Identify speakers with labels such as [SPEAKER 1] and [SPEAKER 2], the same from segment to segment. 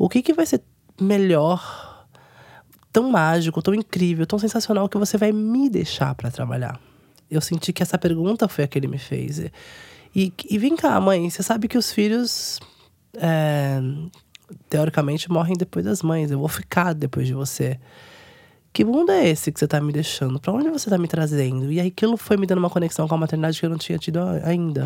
[SPEAKER 1] o que, que vai ser melhor, tão mágico, tão incrível, tão sensacional que você vai me deixar para trabalhar? Eu senti que essa pergunta foi a que ele me fez. E, e vem cá, mãe, você sabe que os filhos, é, teoricamente, morrem depois das mães. Eu vou ficar depois de você. Que mundo é esse que você tá me deixando? Para onde você tá me trazendo? E aquilo foi me dando uma conexão com a maternidade que eu não tinha tido ainda.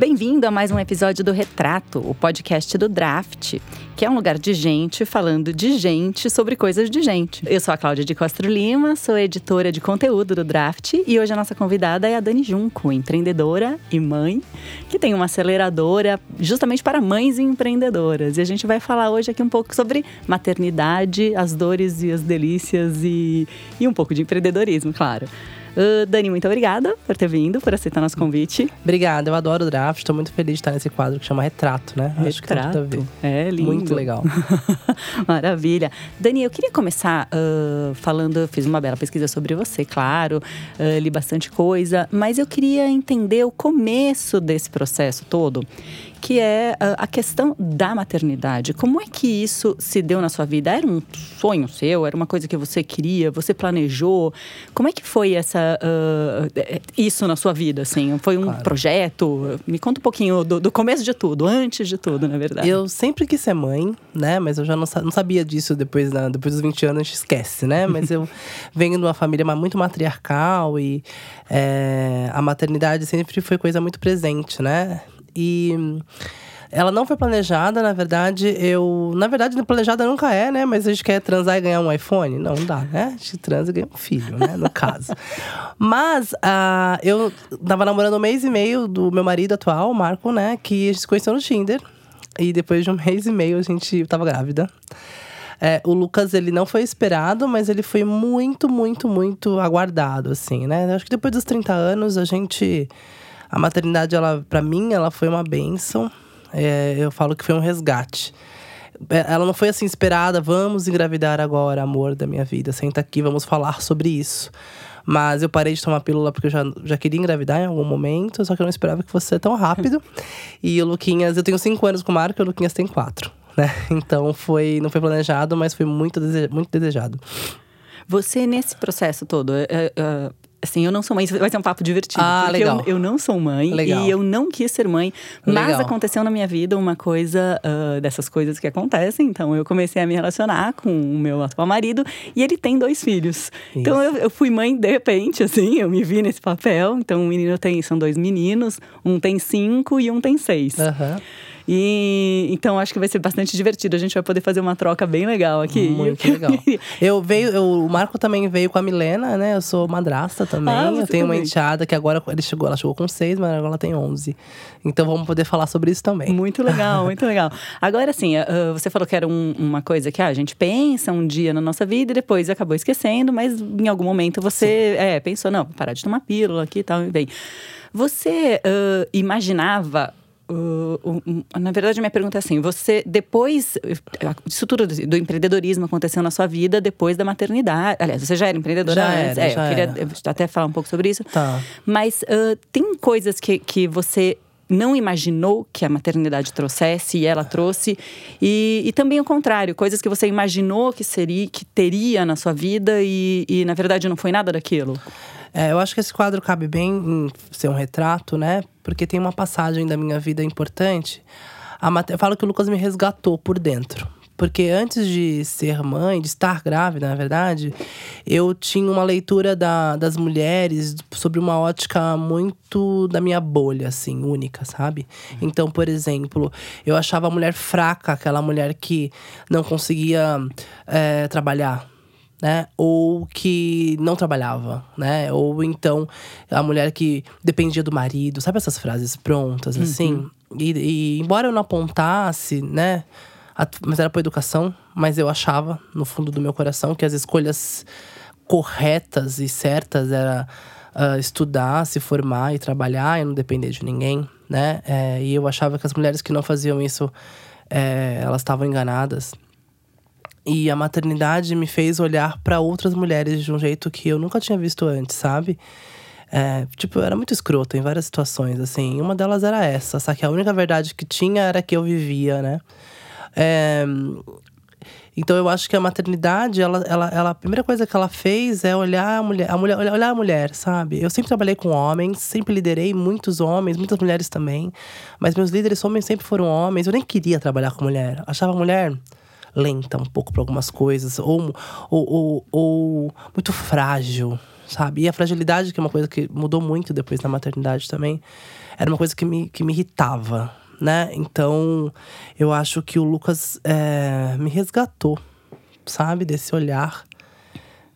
[SPEAKER 2] Bem-vindo a mais um episódio do Retrato, o podcast do Draft, que é um lugar de gente falando de gente sobre coisas de gente. Eu sou a Cláudia de Castro Lima, sou editora de conteúdo do Draft e hoje a nossa convidada é a Dani Junco, empreendedora e mãe, que tem uma aceleradora justamente para mães e empreendedoras. E a gente vai falar hoje aqui um pouco sobre maternidade, as dores e as delícias e, e um pouco de empreendedorismo, claro. Uh, Dani, muito obrigada por ter vindo, por aceitar nosso convite.
[SPEAKER 1] Obrigada, eu adoro o draft, estou muito feliz de estar nesse quadro que chama Retrato, né?
[SPEAKER 2] Retrato. Acho que tem tudo a ver. É lindo.
[SPEAKER 1] Muito legal.
[SPEAKER 2] Maravilha. Dani, eu queria começar uh, falando, fiz uma bela pesquisa sobre você, claro, uh, li bastante coisa, mas eu queria entender o começo desse processo todo que é ah, a questão da maternidade. Como é que isso se deu na sua vida? Era um sonho seu? Era uma coisa que você queria? Você planejou? Como é que foi essa uh, isso na sua vida? Assim, foi um claro. projeto? Me conta um pouquinho do, do, começo de tudo, antes de tudo, na verdade.
[SPEAKER 1] Eu sempre quis ser mãe, né? Mas eu já não, não sabia disso depois, né? depois dos 20 anos, a gente esquece, né? Mas eu venho de uma família muito matriarcal e é, a maternidade sempre foi coisa muito presente, né? E ela não foi planejada, na verdade, eu. Na verdade, planejada nunca é, né? Mas a gente quer transar e ganhar um iPhone? Não, não dá, né? A gente transa e ganha um filho, né? No caso. Mas uh, eu tava namorando um mês e meio do meu marido atual, o Marco, né? Que a gente se conheceu no Tinder. E depois de um mês e meio a gente tava grávida. É, o Lucas, ele não foi esperado, mas ele foi muito, muito, muito aguardado, assim, né? Acho que depois dos 30 anos a gente a maternidade, ela, para mim, ela foi uma benção. É, eu falo que foi um resgate. É, ela não foi assim esperada, vamos engravidar agora, amor da minha vida, senta aqui, vamos falar sobre isso. Mas eu parei de tomar pílula porque eu já, já queria engravidar em algum momento, só que eu não esperava que fosse tão rápido. e o Luquinhas, eu tenho cinco anos com o Marco e o Luquinhas tem quatro. Né? Então foi, não foi planejado, mas foi muito, muito desejado.
[SPEAKER 2] Você, nesse processo todo, é, é, Assim, eu não sou mãe, vai ser um papo divertido.
[SPEAKER 1] Ah,
[SPEAKER 2] porque
[SPEAKER 1] legal.
[SPEAKER 2] Eu, eu não sou mãe
[SPEAKER 1] legal.
[SPEAKER 2] e eu não quis ser mãe. Mas legal. aconteceu na minha vida uma coisa uh, dessas coisas que acontecem. Então eu comecei a me relacionar com o meu atual marido e ele tem dois filhos. Então, Isso. Então eu, eu, fui mãe de repente, assim, eu me vi nesse papel. Então o menino tem, são dois meninos, um tem cinco e um tem seis.
[SPEAKER 1] Aham. Uhum.
[SPEAKER 2] E então acho que vai ser bastante divertido. A gente vai poder fazer uma troca bem legal aqui.
[SPEAKER 1] Muito legal. eu veio, eu, o Marco também veio com a Milena, né? Eu sou madrasta também. Ah, eu tenho também. uma enteada que agora ele chegou, ela chegou com seis, mas agora ela tem onze. Então vamos poder falar sobre isso também.
[SPEAKER 2] Muito legal, muito legal. Agora sim, uh, você falou que era um, uma coisa que ah, a gente pensa um dia na nossa vida e depois acabou esquecendo, mas em algum momento você é, pensou, não, vou parar de tomar pílula aqui e tal, e bem. Você uh, imaginava Uh, na verdade, minha pergunta é assim: você, depois. Isso tudo do empreendedorismo aconteceu na sua vida depois da maternidade. Aliás, você já era empreendedora
[SPEAKER 1] já antes. Era,
[SPEAKER 2] é,
[SPEAKER 1] já
[SPEAKER 2] eu queria
[SPEAKER 1] era.
[SPEAKER 2] até falar um pouco sobre isso.
[SPEAKER 1] Tá.
[SPEAKER 2] Mas uh, tem coisas que, que você não imaginou que a maternidade trouxesse e ela trouxe e, e, também o contrário coisas que você imaginou que seria que teria na sua vida e, e na verdade não foi nada daquilo
[SPEAKER 1] é, eu acho que esse quadro cabe bem em ser um retrato, né? Porque tem uma passagem da minha vida importante. A eu falo que o Lucas me resgatou por dentro. Porque antes de ser mãe, de estar grávida, na verdade, eu tinha uma leitura da, das mulheres sobre uma ótica muito da minha bolha, assim, única, sabe? Uhum. Então, por exemplo, eu achava a mulher fraca, aquela mulher que não conseguia é, trabalhar, né? Ou que não trabalhava, né? Ou então a mulher que dependia do marido, sabe essas frases prontas, uhum. assim? E, e, embora eu não apontasse, né? mas era para educação, mas eu achava no fundo do meu coração que as escolhas corretas e certas era uh, estudar, se formar e trabalhar e não depender de ninguém, né? É, e eu achava que as mulheres que não faziam isso, é, elas estavam enganadas. E a maternidade me fez olhar para outras mulheres de um jeito que eu nunca tinha visto antes, sabe? É, tipo, eu era muito escroto em várias situações, assim. Uma delas era essa, só que a única verdade que tinha era que eu vivia, né? É, então eu acho que a maternidade, ela, ela, ela, a primeira coisa que ela fez é olhar a mulher, a mulher, olhar a mulher, sabe? Eu sempre trabalhei com homens, sempre liderei muitos homens, muitas mulheres também. Mas meus líderes homens sempre foram homens. Eu nem queria trabalhar com mulher. Achava mulher lenta um pouco para algumas coisas, ou, ou, ou, ou muito frágil, sabe? E a fragilidade, que é uma coisa que mudou muito depois da maternidade também, era uma coisa que me, que me irritava, né? Então, eu acho que o Lucas é, me resgatou, sabe? Desse olhar.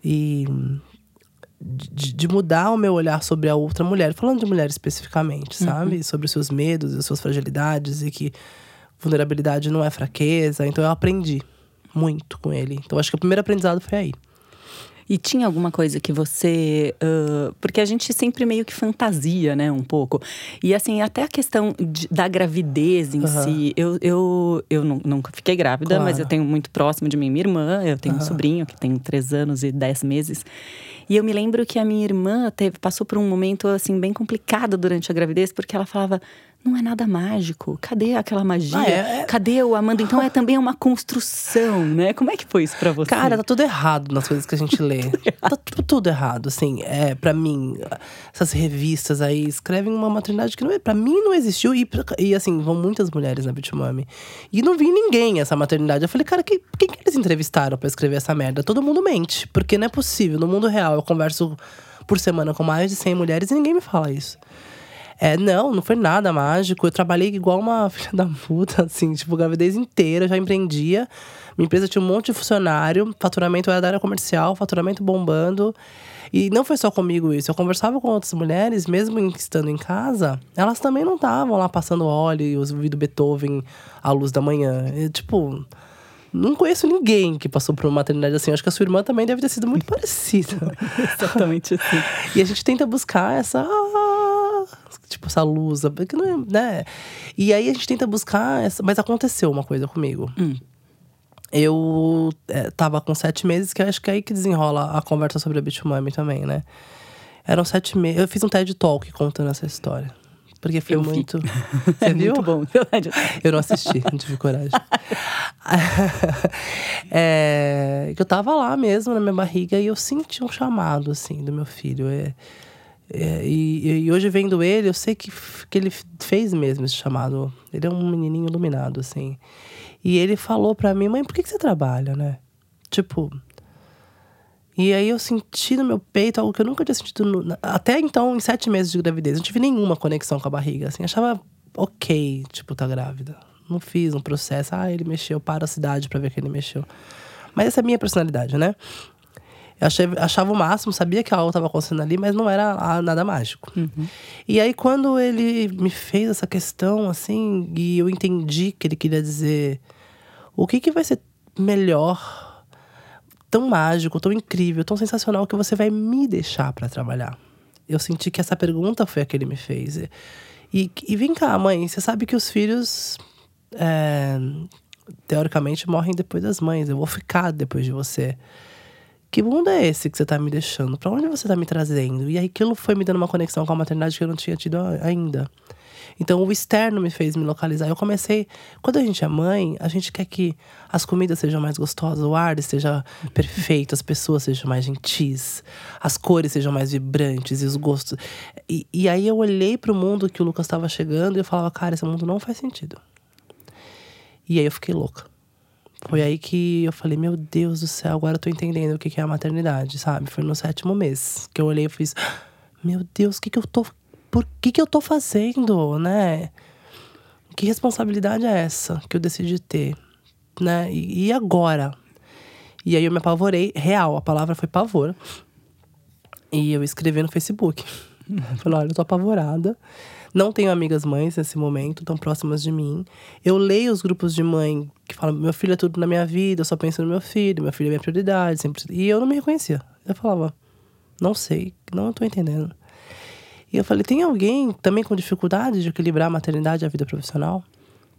[SPEAKER 1] E de, de, mudar o meu olhar sobre a outra mulher. Falando de mulher especificamente, uhum. sabe? Uhum. Sobre os seus medos e as suas fragilidades. E que vulnerabilidade não é fraqueza. Então, eu aprendi muito com ele. Então, acho que o primeiro aprendizado foi aí.
[SPEAKER 2] E tinha alguma coisa que você. Uh, porque a gente sempre meio que fantasia, né, um pouco. E assim, até a questão de, da gravidez em uhum. si. Eu, eu, eu nunca fiquei grávida, claro. mas eu tenho muito próximo de mim minha irmã. Eu tenho uhum. um sobrinho que tem três anos e dez meses. E eu me lembro que a minha irmã teve, passou por um momento assim bem complicado durante a gravidez, porque ela falava: não é nada mágico. Cadê aquela magia? Ah, é, é... Cadê o Amanda? Então é também uma construção, né? Como é que foi isso pra você?
[SPEAKER 1] Cara, tá tudo errado nas coisas que a gente lê. tá tipo, tudo errado, assim. É, para mim, essas revistas aí escrevem uma maternidade que não é, para mim não existiu. E, e assim, vão muitas mulheres na Bitmami. E não vi ninguém essa maternidade. Eu falei, cara, que, quem que eles entrevistaram para escrever essa merda? Todo mundo mente. Porque não é possível. No mundo real, eu converso por semana com mais de 100 mulheres e ninguém me fala isso. É, não, não foi nada mágico. Eu trabalhei igual uma filha da puta, assim, tipo, gravidez inteira, já empreendia. Minha empresa tinha um monte de funcionário, faturamento era da área comercial, faturamento bombando. E não foi só comigo isso. Eu conversava com outras mulheres, mesmo estando em casa, elas também não estavam lá passando óleo e ouvindo Beethoven à luz da manhã. E, tipo, não conheço ninguém que passou por uma maternidade assim. Acho que a sua irmã também deve ter sido muito parecida.
[SPEAKER 2] Exatamente assim.
[SPEAKER 1] e a gente tenta buscar essa tipo, essa luz, porque não é, né? E aí a gente tenta buscar essa. Mas aconteceu uma coisa comigo. Hum. Eu é, tava com sete meses, que acho que é aí que desenrola a conversa sobre a Bitumami também, né? Eram sete meses. Eu fiz um TED Talk contando essa história. Porque foi eu muito. Vi.
[SPEAKER 2] Você é viu? Muito bom.
[SPEAKER 1] eu não assisti, não tive coragem. é, eu tava lá mesmo na minha barriga e eu senti um chamado, assim, do meu filho. É, é, e, e, hoje vendo ele, eu sei que, que ele fez mesmo esse chamado. Ele é um menininho iluminado, assim. E ele falou pra mim, mãe, por que, que você trabalha, né? Tipo. E aí eu senti no meu peito algo que eu nunca tinha sentido. No, até então, em sete meses de gravidez, não tive nenhuma conexão com a barriga, assim. Achava ok, tipo, tá grávida. Não fiz um processo. Ah, ele mexeu, para a cidade pra ver que ele mexeu. Mas essa é a minha personalidade, né? Eu achei, achava o máximo, sabia que algo estava acontecendo ali, mas não era nada mágico. Uhum. E aí, quando ele me fez essa questão, assim, e eu entendi que ele queria dizer o que, que vai ser melhor, tão mágico, tão incrível, tão sensacional que você vai me deixar para trabalhar. Eu senti que essa pergunta foi a que ele me fez. E, e vem cá, mãe, você sabe que os filhos, é, teoricamente, morrem depois das mães. Eu vou ficar depois de você que mundo é esse que você tá me deixando? Para onde você tá me trazendo? E aquilo foi me dando uma conexão com a maternidade que eu não tinha tido ainda. Então o externo me fez me localizar. Eu comecei, quando a gente é mãe, a gente quer que as comidas sejam mais gostosas, o ar esteja perfeito, as pessoas sejam mais gentis, as cores sejam mais vibrantes e os gostos. E, e aí eu olhei para o mundo que o Lucas estava chegando e eu falava, cara, esse mundo não faz sentido. E aí eu fiquei louca. Foi aí que eu falei, meu Deus do céu, agora eu tô entendendo o que é a maternidade, sabe? Foi no sétimo mês que eu olhei e fiz, meu Deus, o que que eu tô. Por que que eu tô fazendo, né? Que responsabilidade é essa que eu decidi ter, né? E, e agora? E aí eu me apavorei, real, a palavra foi pavor. E eu escrevi no Facebook. Falei, olha, eu tô apavorada. Não tenho amigas mães nesse momento, tão próximas de mim. Eu leio os grupos de mãe que falam: meu filho é tudo na minha vida, eu só penso no meu filho, meu filho é minha prioridade. Sempre... E eu não me reconhecia. Eu falava: não sei, não estou entendendo. E eu falei: tem alguém também com dificuldade de equilibrar a maternidade e a vida profissional?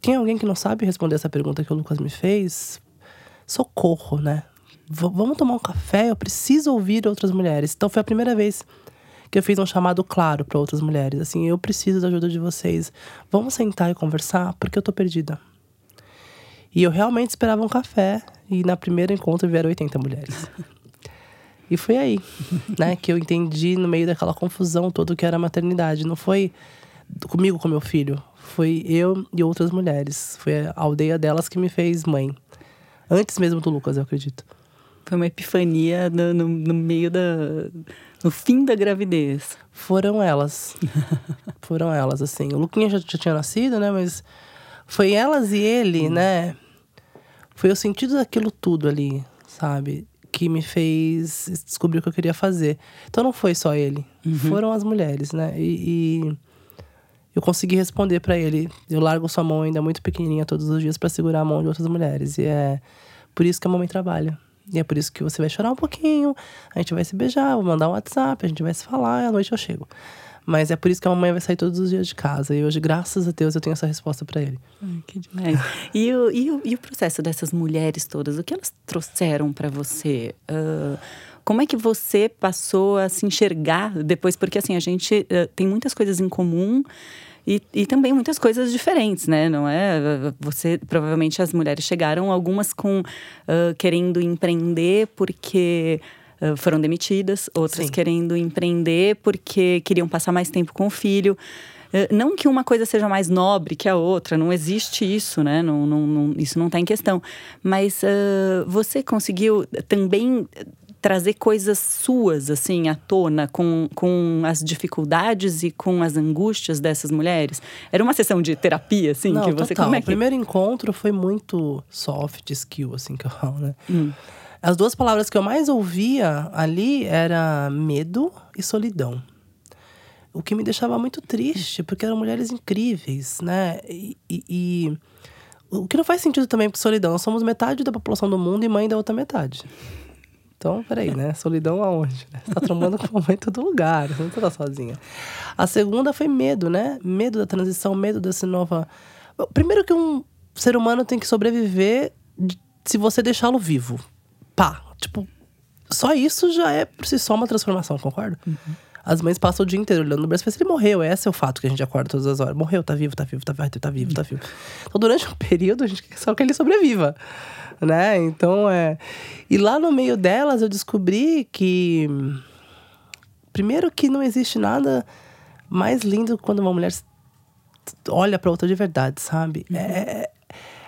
[SPEAKER 1] Tem alguém que não sabe responder essa pergunta que o Lucas me fez? Socorro, né? V vamos tomar um café, eu preciso ouvir outras mulheres. Então foi a primeira vez que eu fiz um chamado claro para outras mulheres. Assim, eu preciso da ajuda de vocês. Vamos sentar e conversar, porque eu tô perdida. E eu realmente esperava um café. E na primeira encontro vieram 80 mulheres. E foi aí, né, que eu entendi no meio daquela confusão toda que era maternidade. Não foi comigo com meu filho, foi eu e outras mulheres. Foi a aldeia delas que me fez mãe. Antes mesmo do Lucas, eu acredito.
[SPEAKER 2] Foi uma epifania no, no, no meio da. No fim da gravidez.
[SPEAKER 1] Foram elas. Foram elas, assim. O Luquinha já, já tinha nascido, né? Mas foi elas e ele, hum. né? Foi o sentido daquilo tudo ali, sabe? Que me fez descobrir o que eu queria fazer. Então não foi só ele, uhum. foram as mulheres, né? E, e eu consegui responder para ele. Eu largo sua mão ainda muito pequenininha todos os dias para segurar a mão de outras mulheres. E é por isso que a mamãe trabalha. E é por isso que você vai chorar um pouquinho, a gente vai se beijar, vou mandar um WhatsApp, a gente vai se falar, e à noite eu chego. Mas é por isso que a mamãe vai sair todos os dias de casa. E hoje, graças a Deus, eu tenho essa resposta para ele.
[SPEAKER 2] Ai, que demais. e, o, e, o, e o processo dessas mulheres todas, o que elas trouxeram para você? Uh, como é que você passou a se enxergar depois? Porque assim, a gente uh, tem muitas coisas em comum e, e também muitas coisas diferentes, né? Não é? Você provavelmente as mulheres chegaram algumas com uh, querendo empreender porque uh, foram demitidas, outras Sim. querendo empreender porque queriam passar mais tempo com o filho. Não que uma coisa seja mais nobre que a outra, não existe isso, né? Não, não, não isso não está em questão. Mas uh, você conseguiu também trazer coisas suas, assim, à tona, com, com as dificuldades e com as angústias dessas mulheres? Era uma sessão de terapia, assim,
[SPEAKER 1] Não,
[SPEAKER 2] que você...
[SPEAKER 1] Total.
[SPEAKER 2] Como é
[SPEAKER 1] que... O primeiro encontro foi muito soft skill, assim, que eu falo, né? Hum. As duas palavras que eu mais ouvia ali era medo e solidão. O que me deixava muito triste, porque eram mulheres incríveis, né? e, e, e o que não faz sentido também, porque solidão, nós somos metade da população do mundo e mãe da outra metade. Então, peraí, né? Solidão aonde? Você tá trombando com a mãe em todo lugar, você não tá sozinha. A segunda foi medo, né? Medo da transição, medo dessa nova. Primeiro que um ser humano tem que sobreviver se você deixá-lo vivo. Pá, tipo, só isso já é por si só uma transformação, concorda? Uhum. As mães passam o dia inteiro olhando no braço e ele morreu. Esse é o fato que a gente acorda todas as horas. Morreu, tá vivo, tá vivo, tá vivo, tá vivo, tá vivo. Então, durante um período, a gente quer só que ele sobreviva né? Então é. E lá no meio delas eu descobri que. Primeiro que não existe nada mais lindo quando uma mulher olha para outra de verdade, sabe? Uhum. É,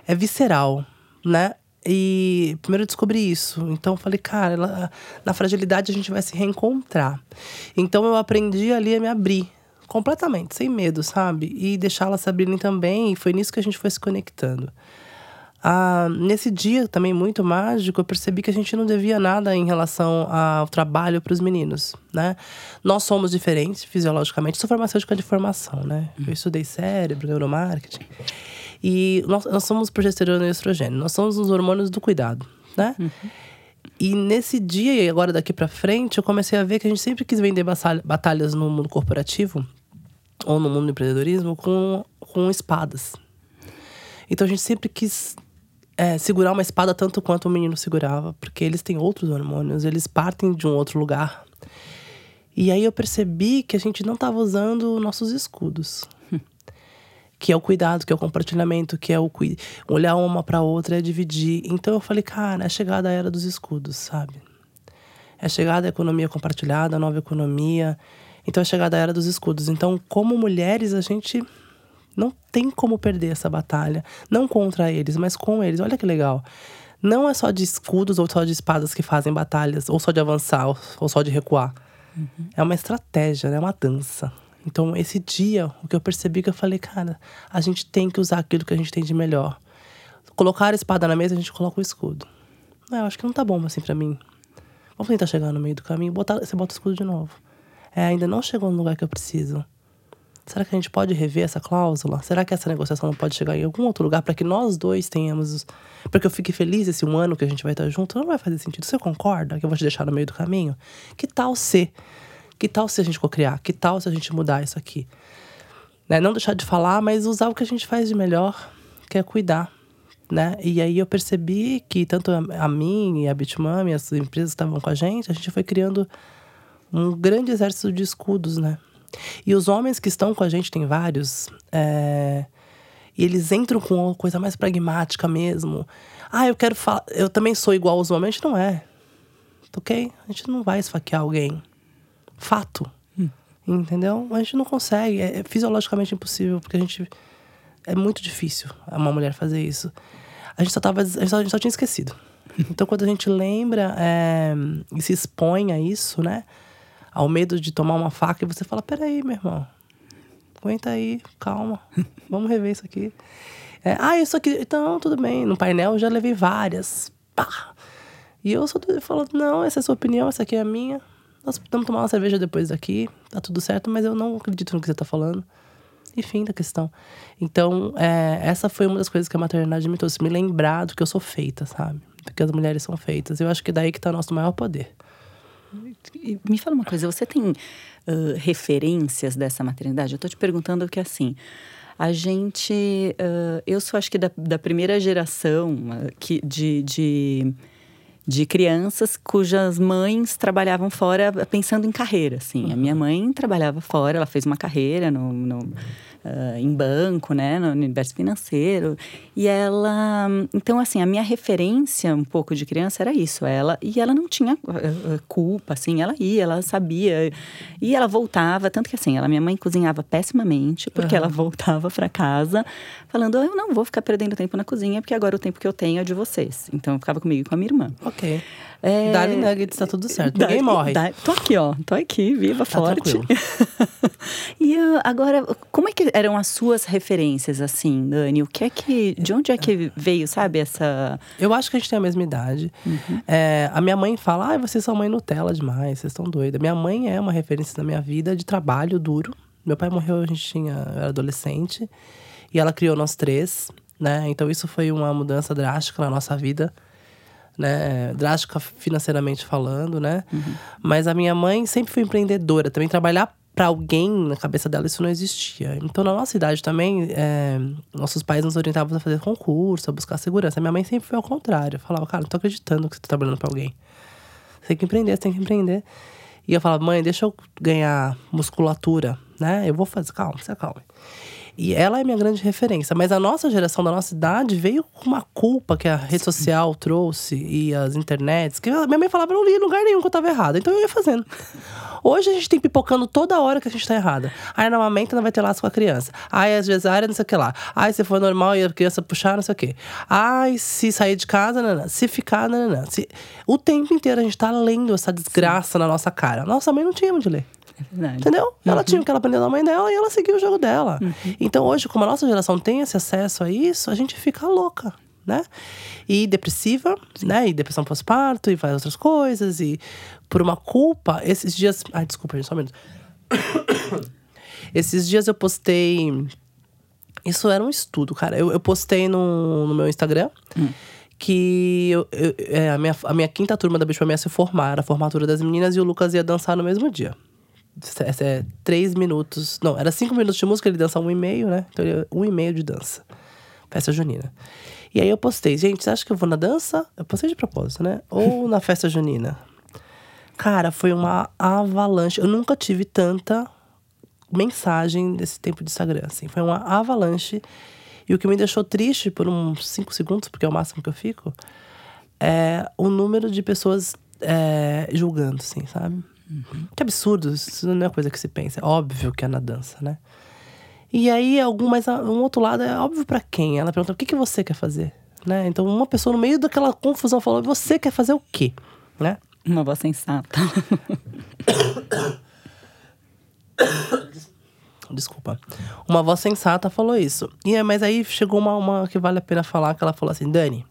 [SPEAKER 1] é visceral, né? E primeiro eu descobri isso. Então eu falei, cara, ela, na fragilidade a gente vai se reencontrar. Então eu aprendi ali a me abrir completamente, sem medo, sabe? E deixá-la se abrirem também. E foi nisso que a gente foi se conectando. Ah, nesse dia também muito mágico, eu percebi que a gente não devia nada em relação ao trabalho para os meninos, né? Nós somos diferentes fisiologicamente. Sou farmacêutica de formação, né? Eu estudei cérebro, neuromarketing. E nós, nós somos progesterona e estrogênio. Nós somos os hormônios do cuidado, né? Uhum. E nesse dia, e agora daqui para frente, eu comecei a ver que a gente sempre quis vender batalhas no mundo corporativo ou no mundo do empreendedorismo com, com espadas. Então a gente sempre quis é, segurar uma espada tanto quanto o menino segurava, porque eles têm outros hormônios, eles partem de um outro lugar. E aí eu percebi que a gente não estava usando nossos escudos. Que é o cuidado, que é o compartilhamento, que é o olhar uma para outra, é dividir. Então eu falei, cara, é chegada a era dos escudos, sabe? É chegada a economia compartilhada, a nova economia. Então é chegada a era dos escudos. Então, como mulheres, a gente não tem como perder essa batalha. Não contra eles, mas com eles. Olha que legal. Não é só de escudos ou só de espadas que fazem batalhas, ou só de avançar, ou só de recuar. Uhum. É uma estratégia, é uma dança. Então, esse dia, o que eu percebi que eu falei, cara, a gente tem que usar aquilo que a gente tem de melhor. Colocar a espada na mesa, a gente coloca o escudo. Não, eu acho que não tá bom assim para mim. Vamos tentar chegar no meio do caminho, botar, você bota o escudo de novo. É, ainda não chegou no lugar que eu preciso. Será que a gente pode rever essa cláusula? Será que essa negociação não pode chegar em algum outro lugar para que nós dois tenhamos. Para que eu fique feliz esse um ano que a gente vai estar junto? Não vai fazer sentido. Você concorda que eu vou te deixar no meio do caminho? Que tal ser? Que tal se a gente cocriar? Que tal se a gente mudar isso aqui? Né? Não deixar de falar, mas usar o que a gente faz de melhor, que é cuidar. Né? E aí eu percebi que tanto a, mim e a Bitmami, as empresas que estavam com a gente, a gente foi criando Um grande exército de escudos, né? E os homens que estão com a gente, tem vários, é... e eles entram com uma coisa mais pragmática mesmo. Ah, eu quero falar. Eu também sou igual aos homens. Não é. Ok? A gente não vai esfaquear alguém. Fato. Hum. Entendeu? A gente não consegue. É fisiologicamente impossível, porque a gente. É muito difícil uma mulher fazer isso. A gente só, tava, a gente só, a gente só tinha esquecido. Então, quando a gente lembra é, e se expõe a isso, né? Ao medo de tomar uma faca, e você fala: peraí, meu irmão, aguenta aí, calma, vamos rever isso aqui. É, ah, isso aqui, então, tudo bem. No painel eu já levei várias. Pá! E eu só falando: não, essa é a sua opinião, essa aqui é a minha. Nós vamos tomar uma cerveja depois daqui, tá tudo certo, mas eu não acredito no que você tá falando. E fim da questão. Então, é, essa foi uma das coisas que a maternidade me trouxe. Me lembrar do que eu sou feita, sabe? Do que as mulheres são feitas. Eu acho que daí que tá nosso maior poder.
[SPEAKER 2] Me fala uma coisa, você tem uh, referências dessa maternidade? Eu tô te perguntando que assim, a gente, uh, eu sou acho que da, da primeira geração uh, que, de, de de crianças cujas mães trabalhavam fora pensando em carreira, assim. Uhum. A minha mãe trabalhava fora, ela fez uma carreira no, no uh, em banco, né, no universo financeiro. E ela, então assim, a minha referência um pouco de criança era isso, ela e ela não tinha uh, culpa, assim, ela ia, ela sabia e ela voltava, tanto que assim, ela minha mãe cozinhava pessimamente porque uhum. ela voltava para casa falando, eu não vou ficar perdendo tempo na cozinha porque agora o tempo que eu tenho é de vocês. Então eu ficava comigo e com a minha irmã.
[SPEAKER 1] Ok. É... Dali Nuggets, tá tudo certo. Ninguém morre.
[SPEAKER 2] Dá, tô aqui, ó. Tô aqui, viva, tá forte. e uh, agora, como é que eram as suas referências, assim, Dani? O que é que. De onde é que veio, sabe, essa.
[SPEAKER 1] Eu acho que a gente tem a mesma idade. Uhum. É, a minha mãe fala: ah, vocês são mãe Nutella demais, vocês estão doidas. Minha mãe é uma referência na minha vida de trabalho duro. Meu pai morreu, a gente tinha, eu era adolescente. E ela criou nós três, né? Então isso foi uma mudança drástica na nossa vida né? Drástica financeiramente falando, né? Uhum. Mas a minha mãe sempre foi empreendedora. Também trabalhar para alguém na cabeça dela isso não existia. Então, na nossa idade também, é, nossos pais nos orientavam a fazer concurso, a buscar segurança. Minha mãe sempre foi ao contrário. falava, cara, não tô acreditando que você tá trabalhando para alguém. Você tem que empreender, você tem que empreender. E eu falava, mãe, deixa eu ganhar musculatura, né? Eu vou fazer, calma, você calma. E ela é minha grande referência. Mas a nossa geração da nossa idade veio com uma culpa que a rede social trouxe e as internets. Que minha mãe falava, eu não li em lugar nenhum que eu tava errada. Então eu ia fazendo. Hoje a gente tem pipocando toda hora que a gente tá errada. Aí na mamenta não vai ter laço com a criança. Ai, às vezes área, não sei o que lá. Ai, se for normal e a criança puxar, não sei o que. Ai, se sair de casa, não, não. Se ficar, não, não, não. Se... O tempo inteiro a gente tá lendo essa desgraça Sim. na nossa cara. Nossa mãe não tinha onde ler. É Entendeu? Uhum. Ela tinha o que ela aprendeu da mãe dela e ela seguiu o jogo dela. Uhum. Então hoje, como a nossa geração tem esse acesso a isso, a gente fica louca, né? E depressiva, Sim. né? E depressão pós-parto e várias outras coisas. E por uma culpa, esses dias. Ai, desculpa, gente, só um minuto. esses dias eu postei. Isso era um estudo, cara. Eu, eu postei no, no meu Instagram. Hum que eu, eu, é, a, minha, a minha quinta turma da Bicho ia se formar, a formatura das meninas, e o Lucas ia dançar no mesmo dia é, três minutos. Não, era cinco minutos de música, ele dança um e meio, né? Então, ele, um e meio de dança. Festa junina. E aí eu postei, gente, você acha que eu vou na dança? Eu postei de propósito, né? Ou na festa junina? Cara, foi uma avalanche. Eu nunca tive tanta mensagem desse tempo de Instagram, assim. Foi uma avalanche. E o que me deixou triste por uns cinco segundos, porque é o máximo que eu fico, é o número de pessoas é, julgando, assim, sabe? Uhum. Que absurdo, isso não é coisa que se pensa. É óbvio que é na dança, né? E aí, algum, mas um outro lado é óbvio para quem? Ela pergunta: o que, que você quer fazer? Né? Então, uma pessoa no meio daquela confusão falou: você quer fazer o quê? Né?
[SPEAKER 2] Uma voz sensata.
[SPEAKER 1] Desculpa. Uma voz sensata falou isso. E, mas aí chegou uma, uma que vale a pena falar, que ela falou assim: Dani,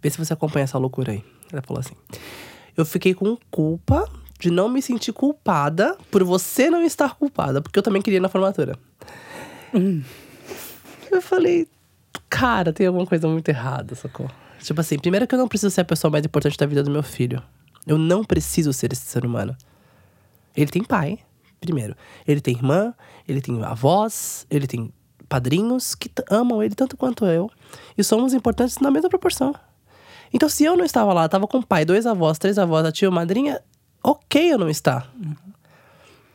[SPEAKER 1] vê se você acompanha essa loucura aí. Ela falou assim: Eu fiquei com culpa de não me sentir culpada por você não estar culpada, porque eu também queria ir na formatura. Hum. Eu falei, cara, tem alguma coisa muito errada, sacou? Tipo assim, primeiro que eu não preciso ser a pessoa mais importante da vida do meu filho. Eu não preciso ser esse ser humano. Ele tem pai, primeiro. Ele tem irmã, ele tem avós, ele tem padrinhos que amam ele tanto quanto eu. E somos importantes na mesma proporção. Então, se eu não estava lá, estava com o pai, dois avós, três avós, a tia, a madrinha, ok eu não estar.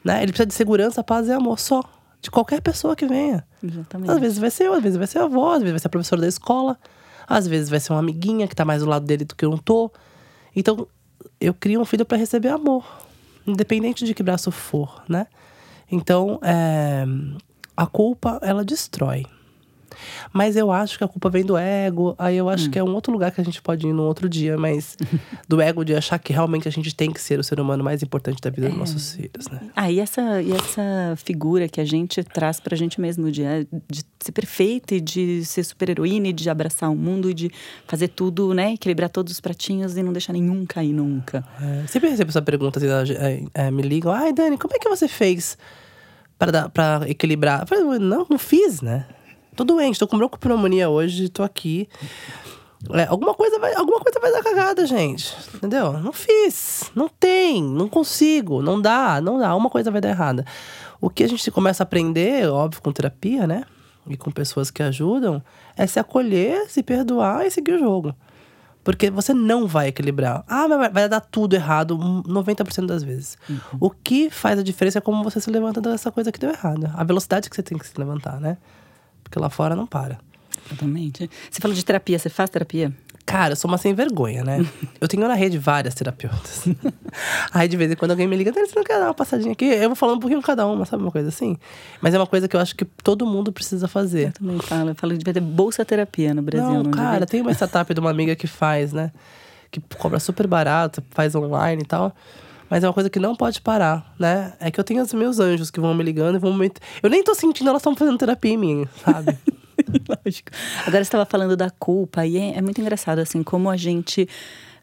[SPEAKER 1] Né? Ele precisa de segurança, paz e amor só. De qualquer pessoa que venha.
[SPEAKER 2] Exatamente.
[SPEAKER 1] Às vezes vai ser eu, às vezes vai ser a avó, às vezes vai ser a professora da escola, às vezes vai ser uma amiguinha que tá mais do lado dele do que eu não tô. Então, eu crio um filho para receber amor, independente de que braço for, né? Então, é, a culpa, ela destrói. Mas eu acho que a culpa vem do ego. Aí eu acho hum. que é um outro lugar que a gente pode ir num outro dia, mas do ego de achar que realmente a gente tem que ser o ser humano mais importante da vida é. dos nossos filhos, né?
[SPEAKER 2] Ah, e essa, e essa figura que a gente traz pra gente mesmo, de, é, de ser perfeita e de ser super-heroína e de abraçar o mundo e de fazer tudo, né? Equilibrar todos os pratinhos e não deixar nenhum cair nunca.
[SPEAKER 1] É, sempre recebo essa pergunta, assim, é, é, me ligam, ai, Dani, como é que você fez? para equilibrar. Eu falei, não, não fiz, né? Tô doente, tô com broncopneumonia hoje, tô aqui. É, alguma coisa vai, alguma coisa vai dar cagada, gente. Entendeu? Não fiz. Não tem, não consigo, não dá, não dá. Uma coisa vai dar errada. O que a gente começa a aprender, óbvio, com terapia, né? E com pessoas que ajudam, é se acolher, se perdoar e seguir o jogo. Porque você não vai equilibrar. Ah, mas vai dar tudo errado 90% das vezes. Uhum. O que faz a diferença é como você se levanta dessa coisa que deu errado. A velocidade que você tem que se levantar, né? Porque lá fora não para.
[SPEAKER 2] Exatamente. Você falou de terapia, você faz terapia?
[SPEAKER 1] Cara, eu sou uma sem vergonha, né? eu tenho na rede várias terapeutas. Aí de vez em quando alguém me liga, você não quer dar uma passadinha aqui? Eu vou falando um pouquinho cada uma, sabe? Uma coisa assim. Mas é uma coisa que eu acho que todo mundo precisa fazer.
[SPEAKER 2] Eu também falo. Eu falo de ter bolsa terapia no Brasil.
[SPEAKER 1] Não,
[SPEAKER 2] não
[SPEAKER 1] cara,
[SPEAKER 2] devia?
[SPEAKER 1] tem uma startup de uma amiga que faz, né? Que cobra super barato, faz online e tal. Mas é uma coisa que não pode parar, né? É que eu tenho os meus anjos que vão me ligando e vão me. Eu nem tô sentindo, elas estão fazendo terapia em mim, sabe?
[SPEAKER 2] Lógico. Agora você estava falando da culpa, e é, é, muito engraçado, assim, como a gente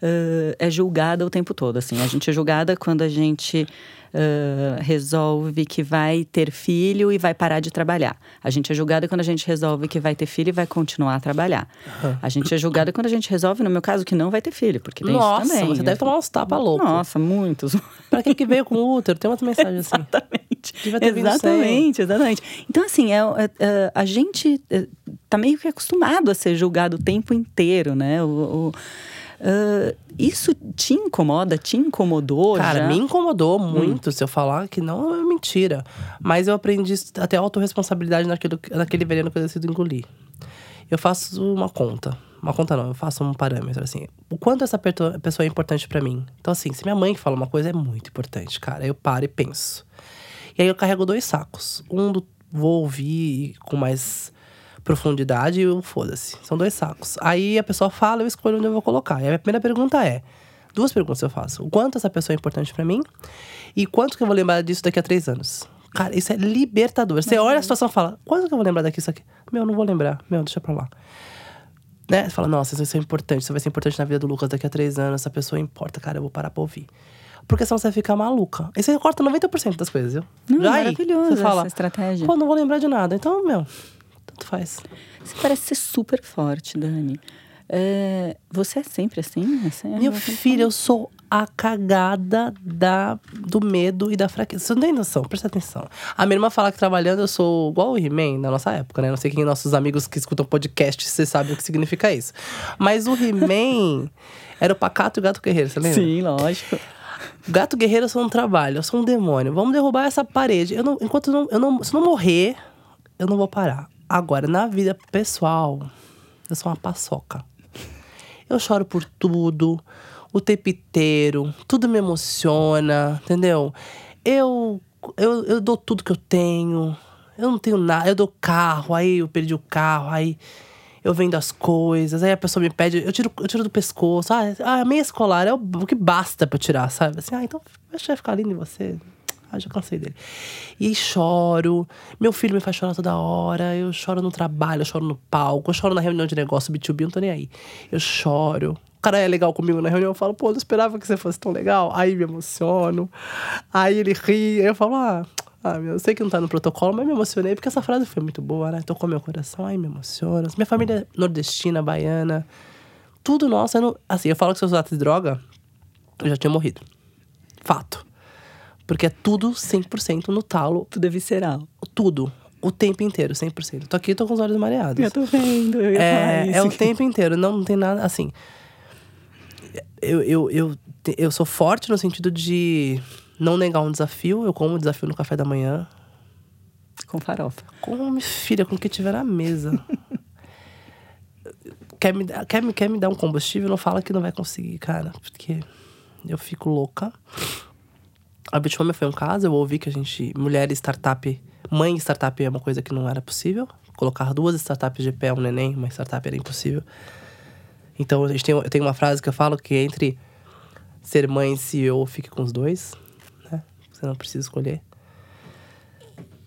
[SPEAKER 2] uh, é julgada o tempo todo. Assim. A gente é julgada quando a gente uh, resolve que vai ter filho e vai parar de trabalhar. A gente é julgada quando a gente resolve que vai ter filho e vai continuar a trabalhar. Uhum. A gente é julgada quando a gente resolve, no meu caso, que não vai ter filho, porque tem
[SPEAKER 1] Nossa,
[SPEAKER 2] isso também.
[SPEAKER 1] você deve tomar uns tapas loucos.
[SPEAKER 2] Nossa, muitos.
[SPEAKER 1] pra quem que veio com útero? Tem umas mensagens assim.
[SPEAKER 2] Exatamente. Exatamente, exatamente. Então, assim, é, é, é, a gente é, tá meio que acostumado a ser julgado o tempo inteiro, né? O, o Uh, isso te incomoda? Te incomodou?
[SPEAKER 1] Cara,
[SPEAKER 2] já?
[SPEAKER 1] me incomodou muito hum. se eu falar que não é mentira. Mas eu aprendi até autorresponsabilidade naquilo, naquele veneno que eu decido engolir. Eu faço uma conta. Uma conta não, eu faço um parâmetro, assim. O quanto essa pessoa é importante para mim. Então, assim, se minha mãe que fala uma coisa, é muito importante, cara. Eu paro e penso. E aí eu carrego dois sacos. Um do vou ouvir com mais profundidade e o foda-se. São dois sacos. Aí a pessoa fala, eu escolho onde eu vou colocar. E a minha primeira pergunta é: duas perguntas eu faço. O quanto essa pessoa é importante para mim? E quanto que eu vou lembrar disso daqui a três anos? Cara, isso é libertador. Você olha a situação e fala: quanto que eu vou lembrar daqui isso aqui? Meu, não vou lembrar. Meu, deixa pra lá. Né? Você fala: nossa, isso ser importante. Isso vai ser importante na vida do Lucas daqui a três anos. Essa pessoa importa, cara, eu vou parar pra ouvir. Porque senão você fica maluca. E você corta 90% das coisas, viu?
[SPEAKER 2] Não, Já maravilhoso aí, você fala, essa estratégia.
[SPEAKER 1] Pô, não vou lembrar de nada. Então, meu, tanto faz.
[SPEAKER 2] Você parece ser super forte, Dani. É, você é sempre assim? assim
[SPEAKER 1] Meu filho, eu sou a cagada da, do medo e da fraqueza. Você não tem noção, presta atenção. A minha irmã fala que trabalhando eu sou igual o He-Man na nossa época, né? Não sei quem nossos amigos que escutam podcast, vocês sabem o que significa isso. Mas o He-Man era o pacato e o gato guerreiro, você lembra?
[SPEAKER 2] Sim, lógico.
[SPEAKER 1] Gato guerreiro eu sou um trabalho, eu sou um demônio. Vamos derrubar essa parede. Eu não, enquanto não, eu não, se não morrer, eu não vou parar. Agora, na vida pessoal, eu sou uma paçoca. Eu choro por tudo, o tempo inteiro, tudo me emociona, entendeu? Eu, eu, eu dou tudo que eu tenho, eu não tenho nada, eu dou carro, aí eu perdi o carro, aí eu vendo as coisas, aí a pessoa me pede, eu tiro, eu tiro do pescoço, ah, a meia escolar é o, o que basta pra eu tirar, sabe? Assim, ah, então deixa eu ficar lindo em você. Ah, já cansei dele. E choro. Meu filho me faz chorar toda hora. Eu choro no trabalho, eu choro no palco, eu choro na reunião de negócio B2B, não tô nem aí. Eu choro. O cara é legal comigo na reunião, eu falo, pô, não esperava que você fosse tão legal. Aí me emociono. Aí ele ri, aí eu falo, ah, ah, eu sei que não tá no protocolo, mas me emocionei porque essa frase foi muito boa, né? Tocou meu coração, aí me emociona. Minha família é nordestina, baiana, tudo nosso. Não... Assim, eu falo que se eu usasse droga, eu já tinha morrido. Fato. Porque é tudo 100% no talo.
[SPEAKER 2] Tudo é visceral.
[SPEAKER 1] Tudo. O tempo inteiro, 100%. Tô aqui, tô com os olhos mareados.
[SPEAKER 2] Eu tô vendo, eu ia
[SPEAKER 1] é, é o tempo inteiro, não, não tem nada, assim... eu, eu, eu, eu sou forte no sentido de não negar um desafio. Eu como o desafio no café da manhã.
[SPEAKER 2] Com farofa.
[SPEAKER 1] Come, filha, com o que tiver na mesa. quer, me, quer, me, quer me dar um combustível? Não fala que não vai conseguir, cara. Porque eu fico louca. A Bitmami foi um caso, eu ouvi que a gente, mulher startup, mãe startup é uma coisa que não era possível. Colocar duas startups de pé, um neném, uma startup era impossível. Então a gente tem, eu tenho uma frase que eu falo que entre ser mãe e CEO, fique com os dois, né? Você não precisa escolher.